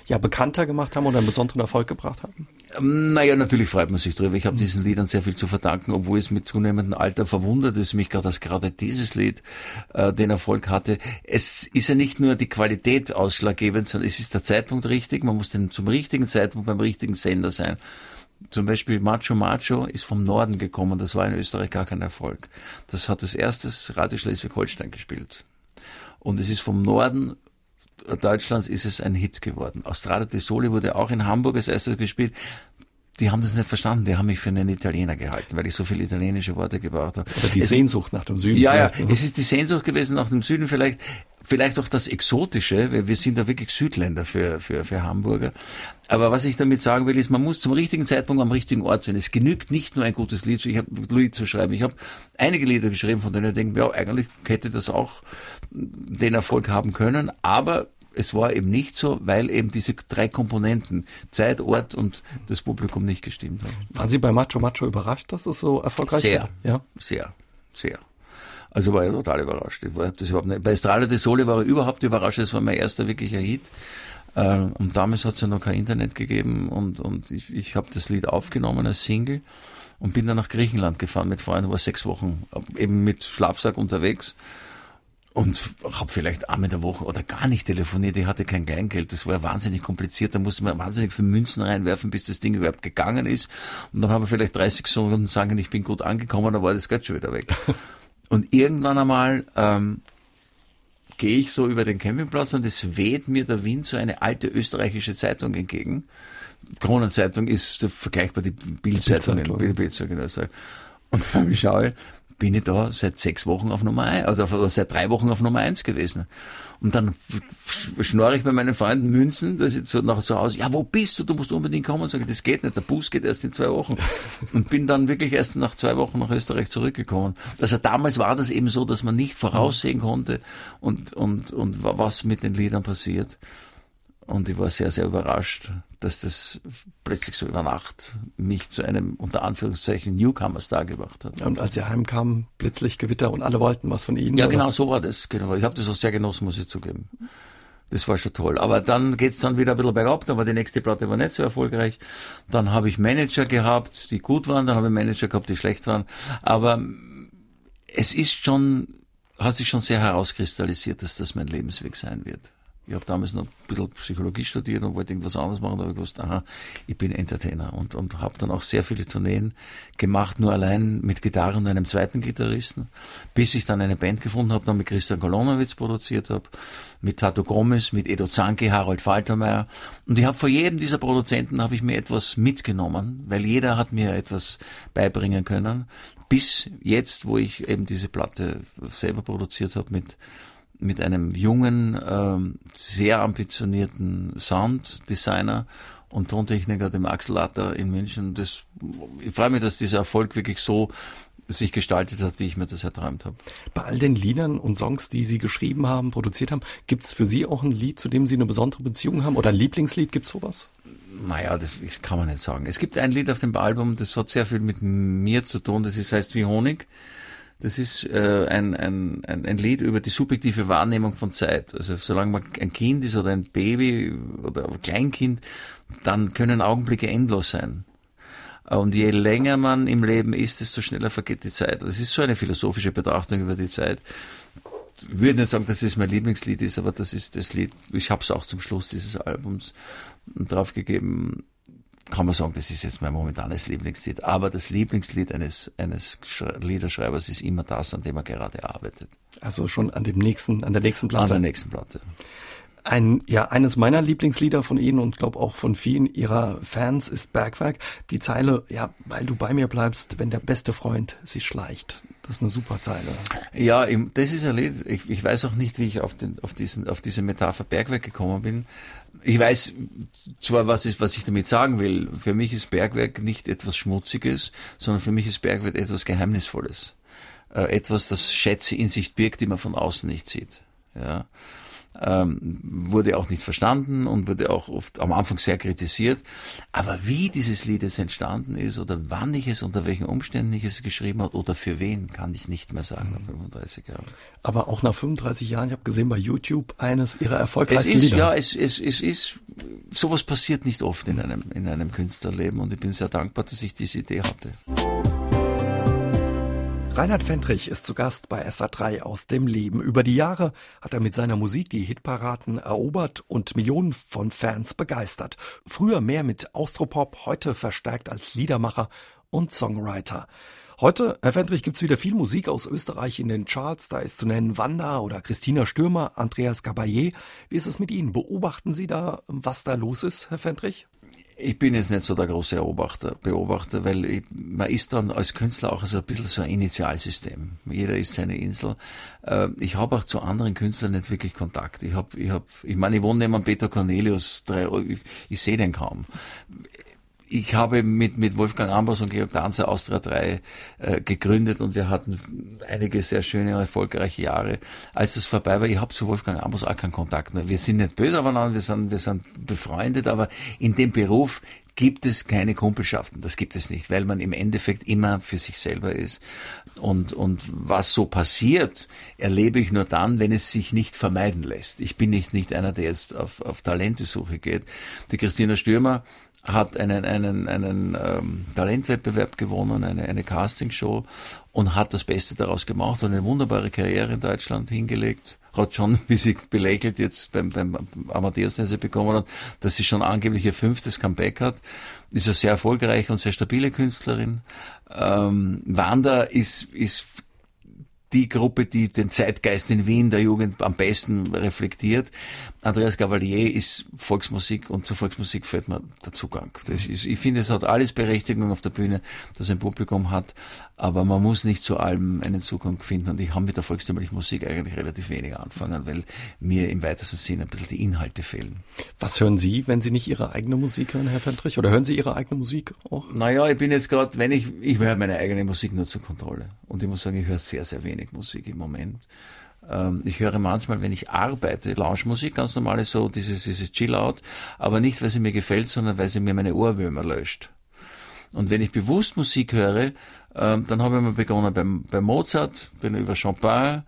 ja bekannter gemacht haben oder einen besonderen Erfolg gebracht haben? Ähm, naja, natürlich freut man sich drüber. Ich habe diesen Liedern sehr viel zu verdanken, obwohl es mit zunehmendem Alter verwundert ist mich gerade, dass gerade dieses Lied äh, den Erfolg hatte. Es ist ja nicht nur die Qualität ausschlaggebend, sondern es ist der Zeitpunkt richtig. Man muss den zum richtigen Zeitpunkt beim richtigen Sender sein. Zum Beispiel Macho Macho ist vom Norden gekommen. Das war in Österreich gar kein Erfolg. Das hat das erstes Radio Schleswig-Holstein gespielt. Und es ist vom Norden Deutschlands ist es ein Hit geworden. Australia de Soli wurde auch in Hamburg als erstes gespielt. Die haben das nicht verstanden. Die haben mich für einen Italiener gehalten, weil ich so viele italienische Worte gebraucht habe. Oder die es, Sehnsucht nach dem Süden. Ja, ja. Es ist die Sehnsucht gewesen nach dem Süden vielleicht. Vielleicht auch das Exotische, weil wir sind da wirklich Südländer für, für, für Hamburger. Aber was ich damit sagen will, ist, man muss zum richtigen Zeitpunkt am richtigen Ort sein. Es genügt nicht nur ein gutes Lied, ich hab, Lied zu schreiben. Ich habe einige Lieder geschrieben, von denen ich denke, ja, eigentlich hätte das auch den Erfolg haben können, aber es war eben nicht so, weil eben diese drei Komponenten, Zeit, Ort und das Publikum nicht gestimmt haben. Waren Sie bei Macho Macho überrascht, dass es so erfolgreich sehr, war? Ja, sehr, sehr. Also war ich total überrascht. Ich war das überhaupt nicht. Bei Estrada de Sole war ich überhaupt überrascht. Das war mein erster wirklicher Hit. Ähm, und damals hat es ja noch kein Internet gegeben und, und ich, ich habe das Lied aufgenommen als Single und bin dann nach Griechenland gefahren mit Freunden, war sechs Wochen eben mit Schlafsack unterwegs und habe vielleicht einmal in der Woche oder gar nicht telefoniert. Ich hatte kein Kleingeld. Das war wahnsinnig kompliziert. Da musste man wahnsinnig viele Münzen reinwerfen, bis das Ding überhaupt gegangen ist. Und dann haben wir vielleicht 30 Sekunden sagen, ich bin gut angekommen, dann war das Geld schon wieder weg. Und irgendwann einmal ähm, gehe ich so über den Campingplatz und es weht mir der Wind so eine alte österreichische Zeitung entgegen. Kronenzeitung ist vergleichbar die Bildzeitung Bildzeitung in Österreich. Und wenn ich schaue, bin ich da seit sechs Wochen auf Nummer eins, also seit drei Wochen auf Nummer eins gewesen. Und dann schnorre ich bei meinen Freunden Münzen, dass ich so nach zu Hause, ja, wo bist du? Du musst unbedingt kommen. Und sage, das geht nicht, der Bus geht erst in zwei Wochen. Und bin dann wirklich erst nach zwei Wochen nach Österreich zurückgekommen. Also damals war das eben so, dass man nicht voraussehen konnte und, und, und was mit den Liedern passiert. Und ich war sehr, sehr überrascht, dass das plötzlich so über Nacht mich zu einem, unter Anführungszeichen, Newcomer-Star gemacht hat. Und als ihr heimkam, plötzlich Gewitter und alle wollten was von Ihnen? Ja, oder? genau so war das. Genau. Ich habe das auch sehr genossen, muss ich zugeben. Das war schon toll. Aber dann geht's dann wieder ein bisschen bergab. Dann war die nächste Platte war nicht so erfolgreich. Dann habe ich Manager gehabt, die gut waren. Dann habe ich Manager gehabt, die schlecht waren. Aber es ist schon, hat sich schon sehr herauskristallisiert, dass das mein Lebensweg sein wird. Ich habe damals noch ein bisschen Psychologie studiert und wollte irgendwas anderes machen, aber ich wusste, aha, ich bin Entertainer und, und habe dann auch sehr viele Tourneen gemacht, nur allein mit Gitarre und einem zweiten Gitarristen, bis ich dann eine Band gefunden habe, dann mit Christian Kolonowitz produziert habe, mit Tato Gomez, mit Edo Zanke, Harold Faltermeier. Und ich habe vor jedem dieser Produzenten habe ich mir etwas mitgenommen, weil jeder hat mir etwas beibringen können, bis jetzt, wo ich eben diese Platte selber produziert habe mit mit einem jungen, ähm, sehr ambitionierten Sounddesigner und Tontechniker, dem Axel Latter in München. Das, ich freue mich, dass dieser Erfolg wirklich so sich gestaltet hat, wie ich mir das erträumt habe. Bei all den Liedern und Songs, die Sie geschrieben haben, produziert haben, gibt es für Sie auch ein Lied, zu dem Sie eine besondere Beziehung haben? Oder ein Lieblingslied, gibt es sowas? Naja, das kann man nicht sagen. Es gibt ein Lied auf dem Album, das hat sehr viel mit mir zu tun, das ist, heißt wie Honig. Das ist äh, ein, ein, ein, Lied über die subjektive Wahrnehmung von Zeit. Also solange man ein Kind ist oder ein Baby oder ein Kleinkind, dann können Augenblicke endlos sein. Und je länger man im Leben ist, desto schneller vergeht die Zeit. Das ist so eine philosophische Betrachtung über die Zeit. Ich würde nicht sagen, dass es mein Lieblingslied ist, aber das ist das Lied. Ich habe es auch zum Schluss dieses Albums draufgegeben kann man sagen, das ist jetzt mein momentanes Lieblingslied. Aber das Lieblingslied eines, eines Liederschreibers ist immer das, an dem er gerade arbeitet. Also schon an dem nächsten, an der nächsten Platte. An der nächsten Platte. Ein, ja, eines meiner Lieblingslieder von Ihnen und glaube auch von vielen Ihrer Fans ist Bergwerk. Die Zeile, ja, weil du bei mir bleibst, wenn der beste Freund sich schleicht. Das ist eine super Zeile. Ja, das ist ein Lied. Ich, ich weiß auch nicht, wie ich auf, den, auf, diesen, auf diese Metapher Bergwerk gekommen bin. Ich weiß zwar, was, ist, was ich damit sagen will. Für mich ist Bergwerk nicht etwas Schmutziges, sondern für mich ist Bergwerk etwas Geheimnisvolles. Äh, etwas, das Schätze in sich birgt, die man von außen nicht sieht. Ja. Ähm, wurde auch nicht verstanden und wurde auch oft am Anfang sehr kritisiert. Aber wie dieses Lied jetzt entstanden ist oder wann ich es, unter welchen Umständen ich es geschrieben habe oder für wen, kann ich nicht mehr sagen nach 35 Jahren. Aber auch nach 35 Jahren, ich habe gesehen bei YouTube eines ihrer erfolgreichsten es ist, Lieder. Ja, es, es, es ist, sowas passiert nicht oft in einem, in einem Künstlerleben und ich bin sehr dankbar, dass ich diese Idee hatte. Reinhard Fendrich ist zu Gast bei SA3 aus dem Leben. Über die Jahre hat er mit seiner Musik die Hitparaden erobert und Millionen von Fans begeistert. Früher mehr mit Austropop, heute verstärkt als Liedermacher und Songwriter. Heute, Herr Fendrich, gibt's wieder viel Musik aus Österreich in den Charts. Da ist zu nennen Wanda oder Christina Stürmer, Andreas Caballé. Wie ist es mit Ihnen? Beobachten Sie da, was da los ist, Herr Fendrich? Ich bin jetzt nicht so der große Beobachter, Beobachter weil ich, man ist dann als Künstler auch so ein bisschen so ein Initialsystem. Jeder ist seine Insel. Äh, ich habe auch zu anderen Künstlern nicht wirklich Kontakt. Ich habe, ich habe, ich meine, ich wohne neben Peter Cornelius, drei, ich, ich sehe den kaum ich habe mit, mit Wolfgang Ambros und Georg Danzer Austria 3 äh, gegründet und wir hatten einige sehr schöne, erfolgreiche Jahre. Als das vorbei war, ich habe zu Wolfgang Ambros auch keinen Kontakt mehr. Wir sind nicht böse aufeinander, wir sind, wir sind befreundet, aber in dem Beruf gibt es keine Kumpelschaften. Das gibt es nicht, weil man im Endeffekt immer für sich selber ist. Und, und was so passiert, erlebe ich nur dann, wenn es sich nicht vermeiden lässt. Ich bin nicht, nicht einer, der jetzt auf, auf Talentesuche geht. Die Christina Stürmer hat einen, einen, einen ähm, Talentwettbewerb gewonnen, eine, eine Castingshow und hat das Beste daraus gemacht und eine wunderbare Karriere in Deutschland hingelegt. Hat schon, wie sie belächelt jetzt beim, beim Amadeus, den sie bekommen hat, dass sie schon angeblich ihr fünftes Comeback hat. Ist eine sehr erfolgreiche und sehr stabile Künstlerin. Ähm, Wanda ist, ist die Gruppe, die den Zeitgeist in Wien der Jugend am besten reflektiert. Andreas Gavalier ist Volksmusik und zur Volksmusik fällt mir der Zugang. Das ist, ich finde, es hat alles Berechtigung auf der Bühne, dass ein Publikum hat, aber man muss nicht zu allem einen Zugang finden und ich habe mit der volkstümlichen Musik eigentlich relativ wenig anfangen, weil mir im weitesten Sinne ein bisschen die Inhalte fehlen. Was hören Sie, wenn Sie nicht Ihre eigene Musik hören, Herr Fendrich? Oder hören Sie Ihre eigene Musik auch? Naja, ich bin jetzt gerade, wenn ich, ich höre meine eigene Musik nur zur Kontrolle und ich muss sagen, ich höre sehr, sehr wenig Musik im Moment. Ähm, ich höre manchmal, wenn ich arbeite, Lounge-Musik, ganz normale so, dieses, dieses Chill-Out, aber nicht, weil sie mir gefällt, sondern weil sie mir meine Ohrwürmer löscht. Und wenn ich bewusst Musik höre, ähm, dann habe ich mal begonnen beim, bei Mozart, bin über Chopin.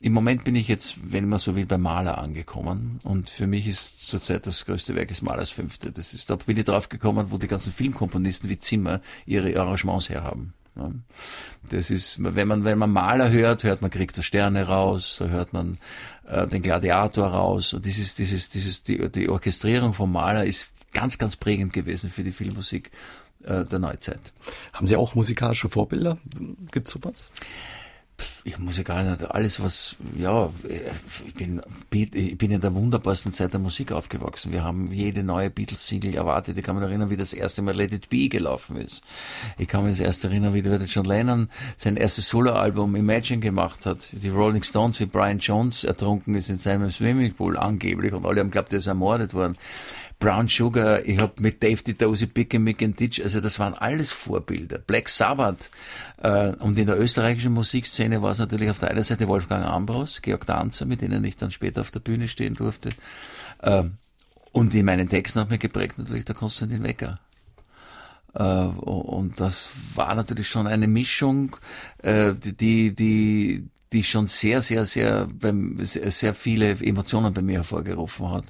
Im Moment bin ich jetzt, wenn man so will, beim Maler angekommen. Und für mich ist zurzeit das größte Werk des Malers Fünfte. Das ist, da bin ich drauf gekommen, wo die ganzen Filmkomponisten wie Zimmer ihre Arrangements herhaben. Das ist, wenn man, wenn man Maler hört, hört man Krieg der Sterne raus, da hört man äh, den Gladiator raus. Und dieses, dieses, dieses, die, die Orchestrierung vom Maler ist ganz, ganz prägend gewesen für die Filmmusik äh, der Neuzeit. Haben Sie auch musikalische Vorbilder? Gibt's sowas? Ich muss nicht alles, was, ja, ich bin, ich bin in der wunderbarsten Zeit der Musik aufgewachsen. Wir haben jede neue Beatles-Single erwartet. Ich kann mich erinnern, wie das erste Mal Let It Be gelaufen ist. Ich kann mich das erste erinnern, wie der John Lennon sein erstes Soloalbum Imagine gemacht hat. Die Rolling Stones, wie Brian Jones ertrunken ist in seinem Swimmingpool angeblich und alle haben geglaubt, er ist ermordet worden. Brown Sugar, ich habe mit Dave die Dose and Mick and Ditch, also das waren alles Vorbilder. Black Sabbath. Äh, und in der österreichischen Musikszene war es natürlich auf der einen Seite Wolfgang Ambros, Georg Danzer, mit denen ich dann später auf der Bühne stehen durfte. Äh, und in meinen Texten hat mir geprägt natürlich der Konstantin Wecker. Äh, und das war natürlich schon eine Mischung, äh, die, die, die schon sehr, sehr, sehr, sehr viele Emotionen bei mir hervorgerufen hat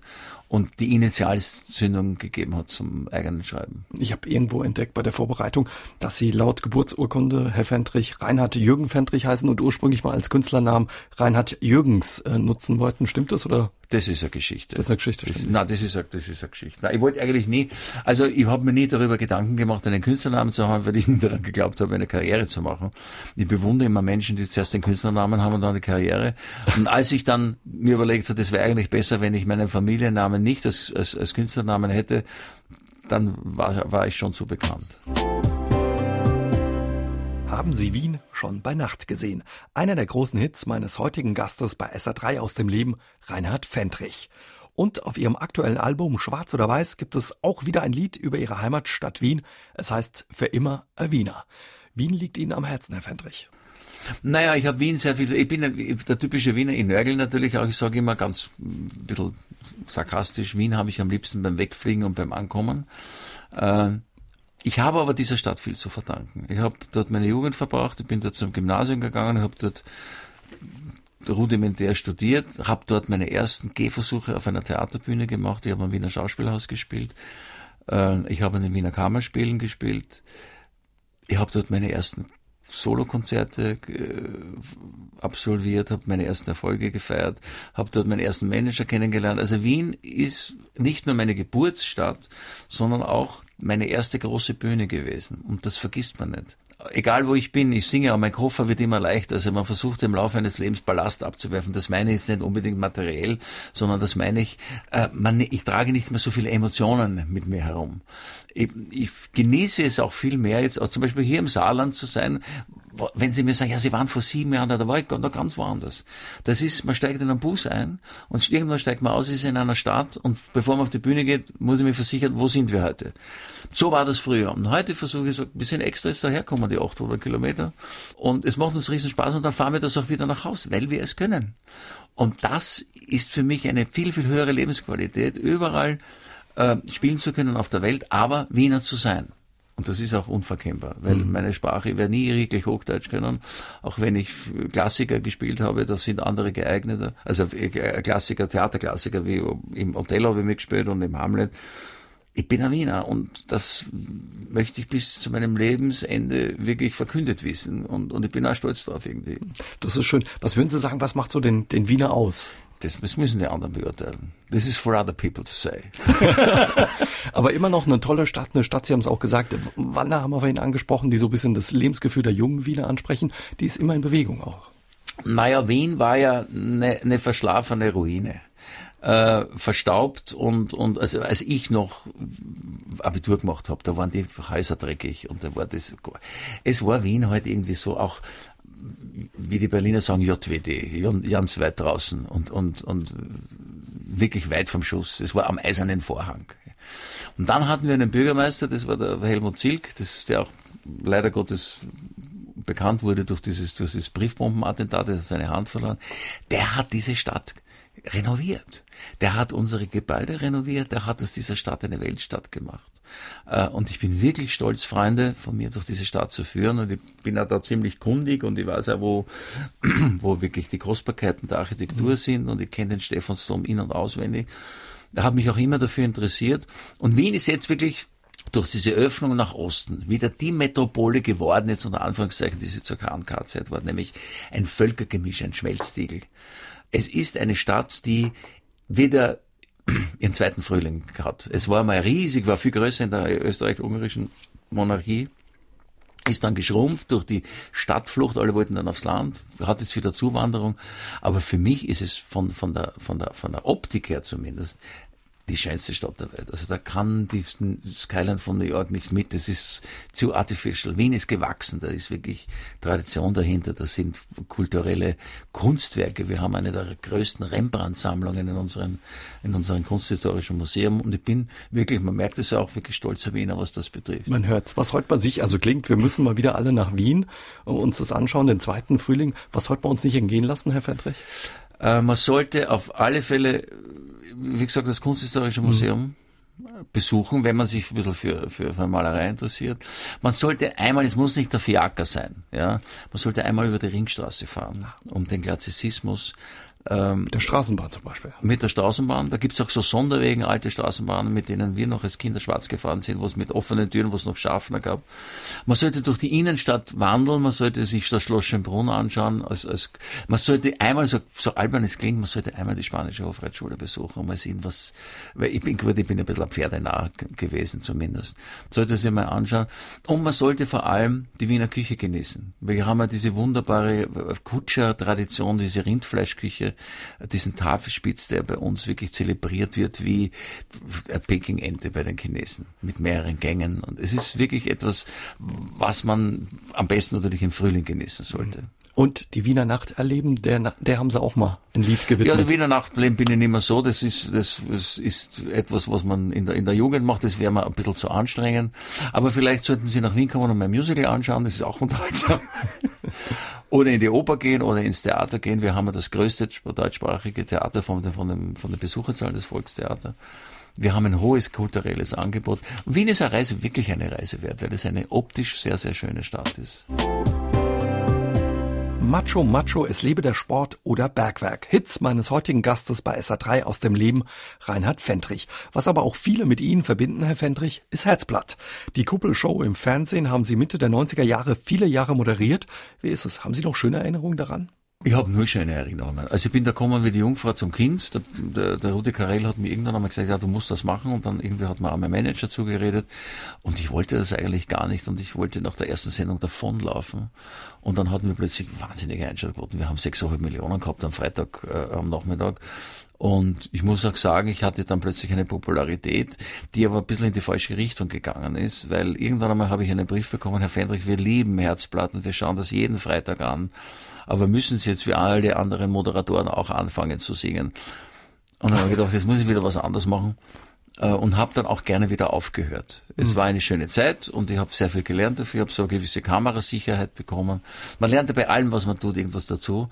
und die Initialzündung gegeben hat zum eigenen Schreiben. Ich habe irgendwo entdeckt bei der Vorbereitung, dass Sie laut Geburtsurkunde Herr Fendrich Reinhard Jürgen Fendrich heißen und ursprünglich mal als Künstlernamen Reinhard Jürgens äh, nutzen wollten. Stimmt das oder? Das ist eine Geschichte. Das ist eine Geschichte. Das, nein, das ist eine, das ist eine Geschichte. Nein, ich wollte eigentlich nie, also ich habe mir nie darüber Gedanken gemacht, einen Künstlernamen zu haben, weil ich nie daran geglaubt habe, eine Karriere zu machen. Ich bewundere immer Menschen, die zuerst den Künstlernamen haben und dann eine Karriere. Und als ich dann mir überlegt habe, das wäre eigentlich besser, wenn ich meinen Familiennamen nicht als, als, als Künstlernamen hätte, dann war, war ich schon zu bekannt. Haben Sie Wien schon bei Nacht gesehen? Einer der großen Hits meines heutigen Gastes bei SA3 aus dem Leben, Reinhard Fendrich. Und auf ihrem aktuellen Album Schwarz oder Weiß gibt es auch wieder ein Lied über ihre Heimatstadt Wien. Es heißt Für immer ein Wiener. Wien liegt Ihnen am Herzen, Herr Fendrich. Naja, ich habe Wien sehr viel, ich bin der typische Wiener, ich nörgel natürlich auch, ich sage immer ganz ein bisschen sarkastisch, Wien habe ich am liebsten beim Wegfliegen und beim Ankommen. Äh, ich habe aber dieser Stadt viel zu verdanken. Ich habe dort meine Jugend verbracht, ich bin dort zum Gymnasium gegangen, habe dort rudimentär studiert, habe dort meine ersten Gehversuche auf einer Theaterbühne gemacht, ich habe am Wiener Schauspielhaus gespielt, äh, ich habe an den Wiener Kammerspielen gespielt, ich habe dort meine ersten Solokonzerte äh, absolviert, habe meine ersten Erfolge gefeiert, habe dort meinen ersten Manager kennengelernt. Also Wien ist nicht nur meine Geburtsstadt, sondern auch meine erste große Bühne gewesen. Und das vergisst man nicht egal wo ich bin, ich singe, aber mein Koffer wird immer leichter. Also man versucht im Laufe eines Lebens Ballast abzuwerfen. Das meine ich jetzt nicht unbedingt materiell, sondern das meine ich, äh, man, ich trage nicht mehr so viele Emotionen mit mir herum. Ich, ich genieße es auch viel mehr jetzt, auch zum Beispiel hier im Saarland zu sein, wenn Sie mir sagen, ja, Sie waren vor sieben Jahren da, war ich da ganz woanders. Das ist, man steigt in einen Bus ein und irgendwann steigt man aus, ist in einer Stadt und bevor man auf die Bühne geht, muss ich mir versichern, wo sind wir heute? So war das früher. Und heute versuche ich so ein bisschen extra ist daherkommen, die 800 Kilometer. Und es macht uns riesen Spaß und dann fahren wir das auch wieder nach Hause, weil wir es können. Und das ist für mich eine viel, viel höhere Lebensqualität, überall äh, spielen zu können auf der Welt, aber Wiener zu sein. Und das ist auch unverkennbar, weil mhm. meine Sprache, ich werde nie wirklich Hochdeutsch können, auch wenn ich Klassiker gespielt habe, da sind andere geeigneter. Also äh, Klassiker, Theaterklassiker, wie im Hotel habe ich mitgespielt und im Hamlet. Ich bin ein Wiener und das möchte ich bis zu meinem Lebensende wirklich verkündet wissen und, und ich bin auch stolz drauf irgendwie. Das ist schön. Was würden Sie sagen, was macht so den, den Wiener aus? Das, das müssen die anderen beurteilen. This is for other people to say. Aber immer noch eine tolle Stadt, eine Stadt, Sie haben es auch gesagt, Wander haben wir vorhin angesprochen, die so ein bisschen das Lebensgefühl der jungen Wiener ansprechen, die ist immer in Bewegung auch. Naja, Wien war ja eine, eine verschlafene Ruine. Äh, verstaubt und, und also als ich noch Abitur gemacht habe, da waren die Häuser dreckig und da war das, es war Wien halt irgendwie so auch wie die Berliner sagen, JWD, ganz weit draußen und, und, und wirklich weit vom Schuss. Es war am eisernen Vorhang. Und dann hatten wir einen Bürgermeister, das war der Helmut Zilk, das, der auch leider Gottes bekannt wurde durch dieses, durch dieses Briefbombenattentat, der hat seine Hand verloren. Der hat diese Stadt renoviert. Der hat unsere Gebäude renoviert, der hat aus dieser Stadt eine Weltstadt gemacht. Äh, und ich bin wirklich stolz, Freunde von mir durch diese Stadt zu führen. Und ich bin auch da ziemlich kundig und ich weiß auch, wo, wo wirklich die Kostbarkeiten der Architektur mhm. sind. Und ich kenne den Stephansdom in- und auswendig. Da habe mich auch immer dafür interessiert. Und Wien ist jetzt wirklich durch diese Öffnung nach Osten wieder die Metropole geworden ist, unter Anführungszeichen, die sie zur KNK-Zeit war, nämlich ein Völkergemisch, ein Schmelztiegel. Es ist eine Stadt, die wieder ihren zweiten Frühling hat. Es war mal riesig, war viel größer in der österreich-ungarischen Monarchie, ist dann geschrumpft durch die Stadtflucht, alle wollten dann aufs Land, hat jetzt wieder Zuwanderung, aber für mich ist es von, von, der, von, der, von der Optik her zumindest die schönste Stadt der Welt. Also da kann die Skyline von New York nicht mit. Das ist zu artificial. Wien ist gewachsen. Da ist wirklich Tradition dahinter. Da sind kulturelle Kunstwerke. Wir haben eine der größten Rembrandt-Sammlungen in unserem, in unserem kunsthistorischen Museum. Und ich bin wirklich, man merkt es ja auch, wirklich stolzer Wiener, was das betrifft. Man hört's. Was heute bei sich, also klingt, wir müssen mal wieder alle nach Wien und uns das anschauen, den zweiten Frühling. Was heute bei uns nicht entgehen lassen, Herr Fendrich? Äh, man sollte auf alle Fälle wie gesagt, das Kunsthistorische Museum mhm. besuchen, wenn man sich ein bisschen für, für, für Malerei interessiert. Man sollte einmal, es muss nicht der Fiaker sein, ja, man sollte einmal über die Ringstraße fahren, um den Klassizismus ähm, der Straßenbahn zum Beispiel. Mit der Straßenbahn. Da gibt's auch so Sonderwegen, alte Straßenbahnen, mit denen wir noch als Kinder schwarz gefahren sind, wo es mit offenen Türen, wo es noch Schaffner gab. Man sollte durch die Innenstadt wandeln, man sollte sich das Schloss Schönbrunn anschauen. Als, als, man sollte einmal, so, so albern es klingt, man sollte einmal die spanische Hofreitschule besuchen und mal sehen, was, weil ich bin, gut, ich bin ein bisschen ein Pferdenah gewesen zumindest. Sollte sich mal anschauen. Und man sollte vor allem die Wiener Küche genießen. Wir haben ja diese wunderbare Kutscher-Tradition, diese Rindfleischküche, diesen Tafelspitz, der bei uns wirklich zelebriert wird wie Peking-Ente bei den Chinesen mit mehreren Gängen. Und es ist wirklich etwas, was man am besten natürlich im Frühling genießen sollte. Und die Wiener Nacht erleben, der, der haben sie auch mal ein Lied gewidmet. Ja, die Wiener Nacht bin ich nicht mehr so. Das ist, das, das ist etwas, was man in der, in der Jugend macht. Das wäre mir ein bisschen zu anstrengend. Aber vielleicht sollten Sie nach Wien kommen und mein Musical anschauen. Das ist auch unterhaltsam. oder in die Oper gehen oder ins Theater gehen. Wir haben ja das größte deutschsprachige Theater von, von, dem, von der Besucherzahl des Volkstheater. Wir haben ein hohes kulturelles Angebot. Wien ist eine Reise, wirklich eine Reise wert, weil es eine optisch sehr, sehr schöne Stadt ist. Macho Macho, es lebe der Sport oder Bergwerk. Hits meines heutigen Gastes bei SA3 aus dem Leben, Reinhard Fendrich. Was aber auch viele mit Ihnen verbinden, Herr Fendrich, ist Herzblatt. Die Kuppelshow im Fernsehen haben Sie Mitte der 90er Jahre viele Jahre moderiert. Wie ist es? Haben Sie noch schöne Erinnerungen daran? Ich habe nur schöne Erinnerungen. Also ich bin da gekommen wie die Jungfrau zum Kind. Der, der, der Rudi Karel hat mir irgendwann einmal gesagt, ja, du musst das machen. Und dann irgendwie hat mir auch mein Manager zugeredet. Und ich wollte das eigentlich gar nicht. Und ich wollte nach der ersten Sendung davonlaufen. Und dann hatten wir plötzlich wahnsinnige Einschaltquoten. Wir haben 6,5 Millionen gehabt am Freitag, äh, am Nachmittag. Und ich muss auch sagen, ich hatte dann plötzlich eine Popularität, die aber ein bisschen in die falsche Richtung gegangen ist, weil irgendwann einmal habe ich einen Brief bekommen, Herr Fendrich, wir lieben Herzplatten, wir schauen das jeden Freitag an aber müssen Sie jetzt wie alle anderen Moderatoren auch anfangen zu singen? Und dann habe ich gedacht, jetzt muss ich wieder was anderes machen äh, und habe dann auch gerne wieder aufgehört. Es mhm. war eine schöne Zeit und ich habe sehr viel gelernt dafür, habe so eine gewisse Kamerasicherheit bekommen. Man lernt ja bei allem, was man tut, irgendwas dazu.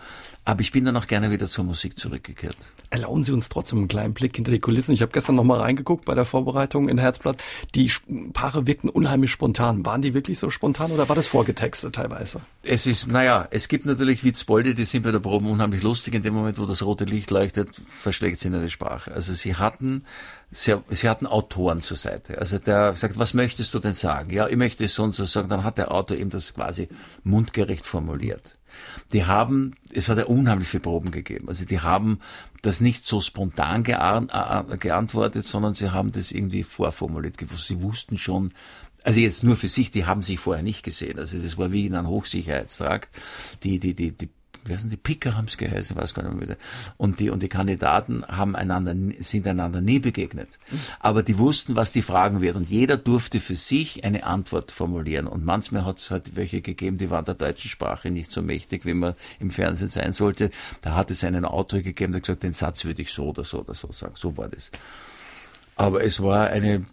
Aber ich bin dann auch gerne wieder zur Musik zurückgekehrt. Erlauben Sie uns trotzdem einen kleinen Blick hinter die Kulissen. Ich habe gestern noch mal reingeguckt bei der Vorbereitung in Herzblatt. Die Paare wirkten unheimlich spontan. Waren die wirklich so spontan oder war das vorgetextet teilweise? Es ist, naja, es gibt natürlich Witzbolde, die sind bei der Probe unheimlich lustig. In dem Moment, wo das rote Licht leuchtet, verschlägt sie in die Sprache. Also sie hatten Sie, sie hatten Autoren zur Seite. Also der sagt, was möchtest du denn sagen? Ja, ich möchte es so und so sagen. Dann hat der Autor eben das quasi mundgerecht formuliert. Die haben, es hat ja unheimlich viele Proben gegeben. Also die haben das nicht so spontan äh, geantwortet, sondern sie haben das irgendwie vorformuliert. Sie wussten schon, also jetzt nur für sich, die haben sich vorher nicht gesehen. Also das war wie in einem Hochsicherheitstrakt. Die, die, die, die wie heißen die Picker haben es geheißen, weiß gar nicht mehr. Und die, und die Kandidaten haben einander, sind einander nie begegnet. Aber die wussten, was die fragen wird. Und jeder durfte für sich eine Antwort formulieren. Und manchmal hat es halt welche gegeben, die waren der deutschen Sprache nicht so mächtig, wie man im Fernsehen sein sollte. Da hat es einen Autor gegeben, der gesagt, den Satz würde ich so oder so oder so sagen. So war das. Aber es war eine,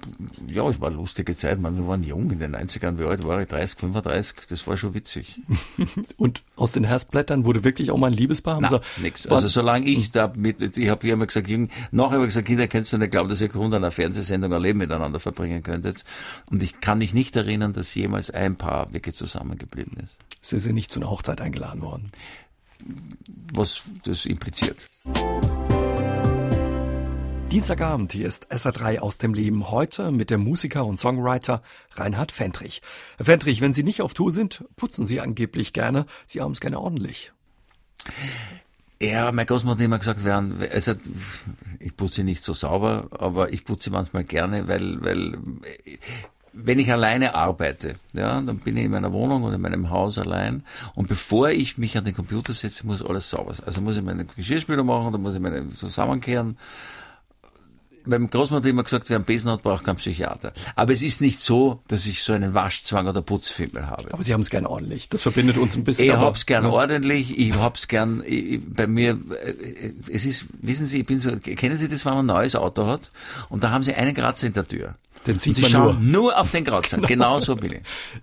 ja, es war eine lustige Zeit. Man, wir waren jung in den 90ern. Wie alt war ich? 30, 35? Das war schon witzig. Und aus den Herzblättern wurde wirklich auch mal ein Liebespaar? Nein, nix. Also solange ich da mit, ich habe wie immer gesagt, jung, nachher habe ich gesagt, Kinder, kennst du nicht glauben, dass ihr Grund einer Fernsehsendung ein Leben miteinander verbringen könntet. Und ich kann mich nicht erinnern, dass jemals ein Paar wirklich zusammengeblieben ist. Sie sind nicht zu einer Hochzeit eingeladen worden. Was das impliziert. Dienstagabend, hier ist SA3 aus dem Leben. Heute mit dem Musiker und Songwriter Reinhard Fendrich. Herr Fendrich, wenn Sie nicht auf Tour sind, putzen Sie angeblich gerne. Sie haben es gerne ordentlich. Ja, mein Großmutter hat immer gesagt, also ich putze nicht so sauber, aber ich putze manchmal gerne, weil, weil wenn ich alleine arbeite, ja, dann bin ich in meiner Wohnung oder in meinem Haus allein und bevor ich mich an den Computer setze, muss alles sauber sein. Also muss ich meine Geschirrspüler machen, dann muss ich meine zusammenkehren meinem Großmutter immer gesagt, wer einen Besen hat, braucht keinen Psychiater. Aber es ist nicht so, dass ich so einen Waschzwang oder Putzfimmel habe. Aber Sie haben es gern ordentlich. Das verbindet uns ein bisschen. Ich hab's gern ja. ordentlich. Ich hab's gern, ich, bei mir, äh, es ist, wissen Sie, ich bin so, kennen Sie das, wenn man ein neues Auto hat? Und da haben Sie einen Kratzer in der Tür. Den sieht man nur. nur auf den Kratzer. Genau so bin ich.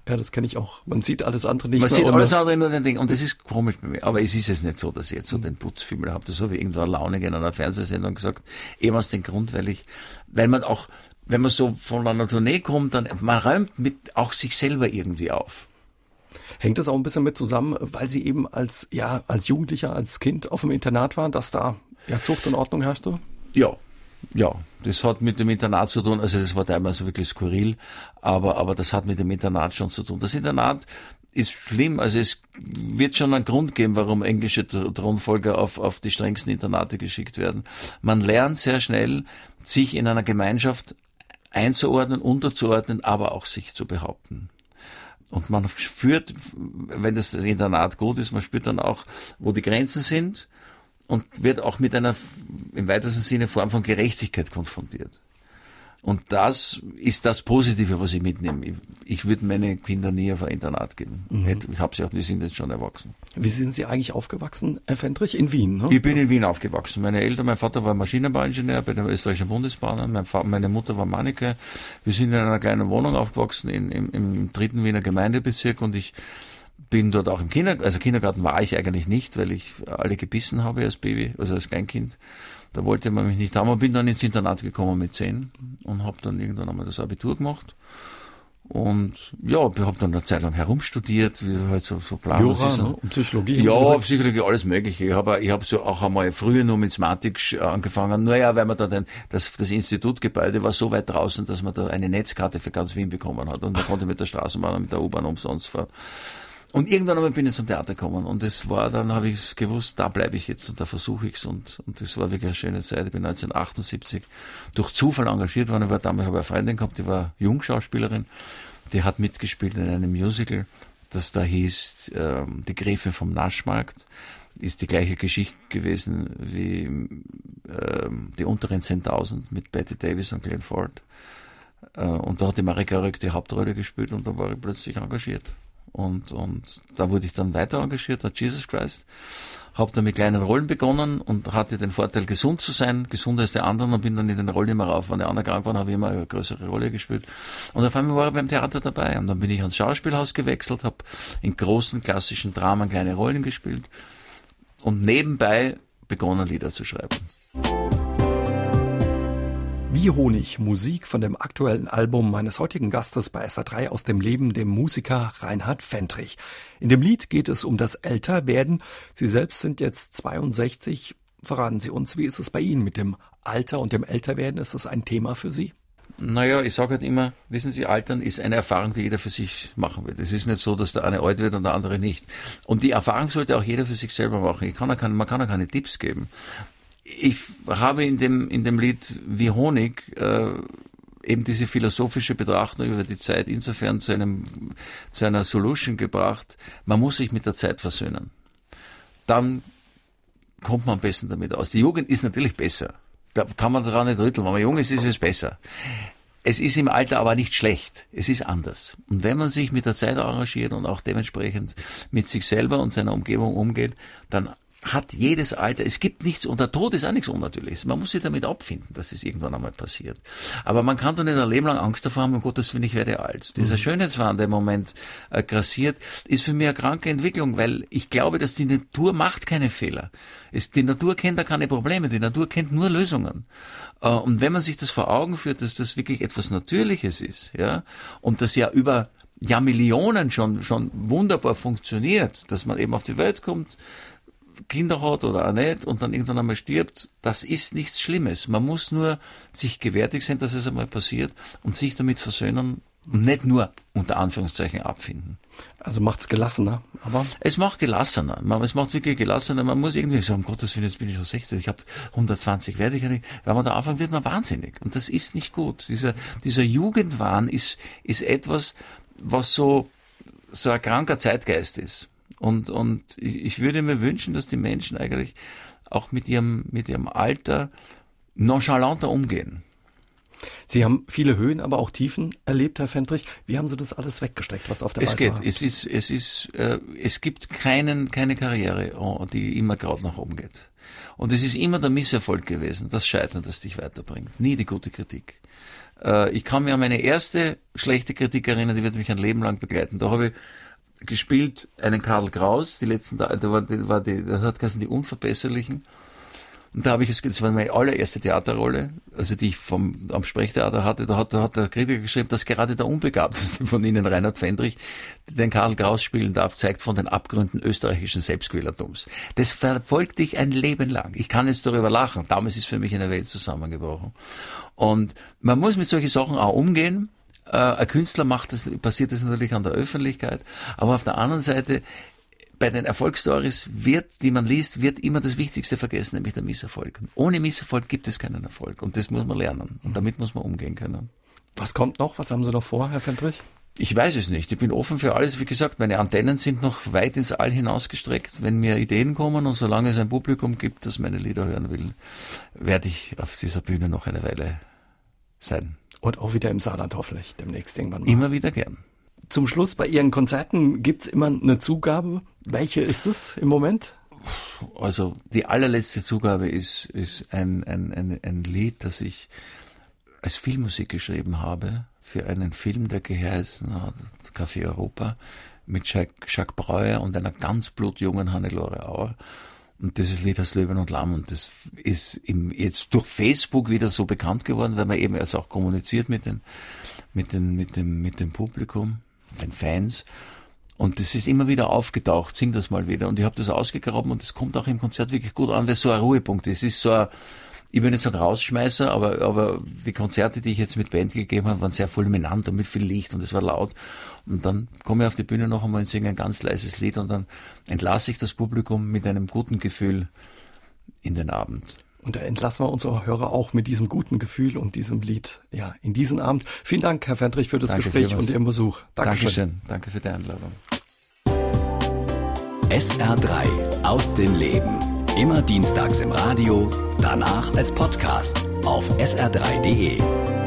Ja, das kenne ich auch. Man sieht alles andere nicht Man sieht alles andere nur den Ding. Und das ist komisch bei mir. Aber es ist es nicht so, dass ich jetzt so den Putzfimmel habe. Das habe ich irgendwo launig in einer Fernsehsendung gesagt. Eben aus dem Grund, weil ich, weil man auch, wenn man so von einer Tournee kommt, dann, man räumt mit auch sich selber irgendwie auf. Hängt das auch ein bisschen mit zusammen, weil Sie eben als, ja, als Jugendlicher, als Kind auf dem Internat waren, dass da ja, Zucht und Ordnung herrschte? Ja, ja, das hat mit dem Internat zu tun, also das war teilweise wirklich skurril, aber, aber das hat mit dem Internat schon zu tun. Das Internat ist schlimm, also es wird schon einen Grund geben, warum englische Thronfolger auf, auf die strengsten Internate geschickt werden. Man lernt sehr schnell, sich in einer Gemeinschaft einzuordnen, unterzuordnen, aber auch sich zu behaupten. Und man führt, wenn das Internat gut ist, man spürt dann auch, wo die Grenzen sind und wird auch mit einer im weitesten Sinne Form von Gerechtigkeit konfrontiert. Und das ist das Positive, was ich mitnehme. Ich, ich würde meine Kinder nie auf ein Internat geben. Mhm. Ich habe sie auch, die sind jetzt schon erwachsen. Wie sind Sie eigentlich aufgewachsen, Herr Fendrich? In Wien, ne? Ich bin in Wien aufgewachsen. Meine Eltern, mein Vater war Maschinenbauingenieur bei der österreichischen Bundesbahn, mein Vater, meine Mutter war Manike. Wir sind in einer kleinen Wohnung aufgewachsen in, im, im dritten Wiener Gemeindebezirk und ich bin dort auch im Kindergarten, also Kindergarten war ich eigentlich nicht, weil ich alle gebissen habe als Baby, also als Kleinkind. Da wollte man mich nicht haben und bin dann ins Internat gekommen mit zehn und habe dann irgendwann einmal das Abitur gemacht. Und ja, ich habe dann eine Zeit lang herumstudiert, wie halt so, so plan Jura, ne? und Psychologie. Ja, Psychologie, alles Mögliche. Ich habe ich hab so auch einmal früher nur mit Numismatik angefangen. Naja, weil man da dann, das, das Institutgebäude war so weit draußen, dass man da eine Netzkarte für ganz Wien bekommen hat. Und da konnte mit der Straßenbahn und mit der U-Bahn umsonst fahren. Und irgendwann einmal bin ich zum Theater gekommen und es war, dann habe ich gewusst, da bleibe ich jetzt und da versuche ich's und und das war wirklich eine schöne Zeit. Ich bin 1978 durch Zufall engagiert worden. Ich war damals habe eine Freundin gehabt, die war Jungschauspielerin, die hat mitgespielt in einem Musical, das da hieß ähm, Die Gräfin vom Naschmarkt. Ist die gleiche Geschichte gewesen wie ähm, die unteren 10.000 mit Betty Davis und Glenn Ford. Äh, und da hat die Marika Röck die Hauptrolle gespielt und da war ich plötzlich engagiert. Und, und da wurde ich dann weiter engagiert, hat Jesus Christ. Habe dann mit kleinen Rollen begonnen und hatte den Vorteil, gesund zu sein, gesunder als die anderen und bin dann in den Rollen immer rauf. Wenn der andere krank war, habe ich immer eine größere Rolle gespielt. Und auf einmal war ich beim Theater dabei. Und dann bin ich ans Schauspielhaus gewechselt, habe in großen klassischen Dramen kleine Rollen gespielt und nebenbei begonnen, Lieder zu schreiben. Wie Honig, Musik von dem aktuellen Album meines heutigen Gastes bei SA3 aus dem Leben, dem Musiker Reinhard Fendrich. In dem Lied geht es um das Älterwerden. Sie selbst sind jetzt 62. Verraten Sie uns, wie ist es bei Ihnen mit dem Alter und dem Älterwerden? Ist das ein Thema für Sie? Naja, ich sage halt immer, wissen Sie, Altern ist eine Erfahrung, die jeder für sich machen wird. Es ist nicht so, dass der eine alt wird und der andere nicht. Und die Erfahrung sollte auch jeder für sich selber machen. Kann man kann ja keine Tipps geben ich habe in dem, in dem Lied Wie Honig äh, eben diese philosophische Betrachtung über die Zeit insofern zu, einem, zu einer Solution gebracht, man muss sich mit der Zeit versöhnen. Dann kommt man am besten damit aus. Die Jugend ist natürlich besser. Da kann man daran nicht rütteln. Wenn man jung ist, ist es besser. Es ist im Alter aber nicht schlecht. Es ist anders. Und wenn man sich mit der Zeit arrangiert und auch dementsprechend mit sich selber und seiner Umgebung umgeht, dann hat jedes Alter, es gibt nichts, und der Tod ist auch nichts Unnatürliches. Man muss sich damit abfinden, dass es irgendwann einmal passiert. Aber man kann doch nicht ein Leben lang Angst davor haben, um Gottes Willen, ich werde alt. Dieser mhm. Schönheitswahn, der im Moment äh, grassiert, ist für mich eine kranke Entwicklung, weil ich glaube, dass die Natur macht keine Fehler. Es, die Natur kennt da keine Probleme, die Natur kennt nur Lösungen. Äh, und wenn man sich das vor Augen führt, dass das wirklich etwas Natürliches ist, ja, und das ja über Jahrmillionen schon, schon wunderbar funktioniert, dass man eben auf die Welt kommt, Kinder hat oder auch nicht und dann irgendwann einmal stirbt, das ist nichts Schlimmes. Man muss nur sich gewärtig sein, dass es einmal passiert und sich damit versöhnen und nicht nur unter Anführungszeichen abfinden. Also macht's gelassener, aber? Es macht gelassener. Man, es macht wirklich gelassener. Man muss irgendwie sagen, um Gottes Willen, jetzt bin ich schon 60, ich habe 120, werde ich ja nicht. Wenn man da anfängt, wird man wahnsinnig. Und das ist nicht gut. Dieser, dieser Jugendwahn ist, ist etwas, was so, so ein kranker Zeitgeist ist. Und, und ich würde mir wünschen, dass die Menschen eigentlich auch mit ihrem, mit ihrem Alter nonchalanter umgehen. Sie haben viele Höhen, aber auch Tiefen erlebt, Herr Fendrich. Wie haben Sie das alles weggesteckt, was auf der es Reise geht. Es ist, es ist, äh, es gibt keinen, keine Karriere, oh, die immer gerade nach oben geht. Und es ist immer der Misserfolg gewesen, das Scheitern, das dich weiterbringt. Nie die gute Kritik. Äh, ich kann mir an meine erste schlechte Kritik erinnern, die wird mich ein Leben lang begleiten. Da habe ich gespielt einen Karl Kraus, die letzten, da war, die, war die, da hat geheißen die Unverbesserlichen. Und da habe ich es, das war meine allererste Theaterrolle, also die ich vom, am Sprechtheater hatte, da hat, da hat der Kritiker geschrieben, dass gerade der Unbegabteste von Ihnen, Reinhard Fendrich, den Karl Kraus spielen darf, zeigt von den Abgründen österreichischen Selbstquälertums. Das verfolgt dich ein Leben lang. Ich kann jetzt darüber lachen. Damals ist für mich eine Welt zusammengebrochen. Und man muss mit solchen Sachen auch umgehen. Äh, ein Künstler macht das, passiert das natürlich an der Öffentlichkeit, aber auf der anderen Seite bei den Erfolgsstories wird, die man liest, wird immer das Wichtigste vergessen, nämlich der Misserfolg. Ohne Misserfolg gibt es keinen Erfolg und das muss man lernen und damit muss man umgehen können. Was kommt noch? Was haben Sie noch vor, Herr Fendrich? Ich weiß es nicht. Ich bin offen für alles. Wie gesagt, meine Antennen sind noch weit ins All hinausgestreckt. Wenn mir Ideen kommen und solange es ein Publikum gibt, das meine Lieder hören will, werde ich auf dieser Bühne noch eine Weile sein. Und auch wieder im Saarland hoffentlich demnächst irgendwann mal. Immer wieder gern. Zum Schluss bei Ihren Konzerten gibt's immer eine Zugabe. Welche ist es im Moment? Also die allerletzte Zugabe ist, ist ein, ein, ein, ein Lied, das ich als Filmmusik geschrieben habe für einen Film, der geheißen hat, Café Europa, mit Jacques, Jacques Breuer und einer ganz blutjungen Hannelore Auer. Und dieses Lied heißt Löwen und Lamm und das ist im, jetzt durch Facebook wieder so bekannt geworden, weil man eben erst auch kommuniziert mit den, mit den, mit dem, mit dem Publikum, den Fans. Und das ist immer wieder aufgetaucht, sing das mal wieder. Und ich habe das ausgegraben und das kommt auch im Konzert wirklich gut an, weil es so ein Ruhepunkt ist. Es ist so ein, ich will nicht sagen Rausschmeißer, aber, aber die Konzerte, die ich jetzt mit Band gegeben habe, waren sehr fulminant und mit viel Licht und es war laut. Und dann komme ich auf die Bühne noch einmal und singe ein ganz leises Lied und dann entlasse ich das Publikum mit einem guten Gefühl in den Abend. Und da entlassen wir unsere Hörer auch mit diesem guten Gefühl und diesem Lied ja, in diesen Abend. Vielen Dank, Herr Fendrich, für das Danke Gespräch und Ihren Besuch. Dankeschön. Dankeschön. Danke für die Einladung. SR3 aus dem Leben. Immer dienstags im Radio, danach als Podcast auf sr3.de.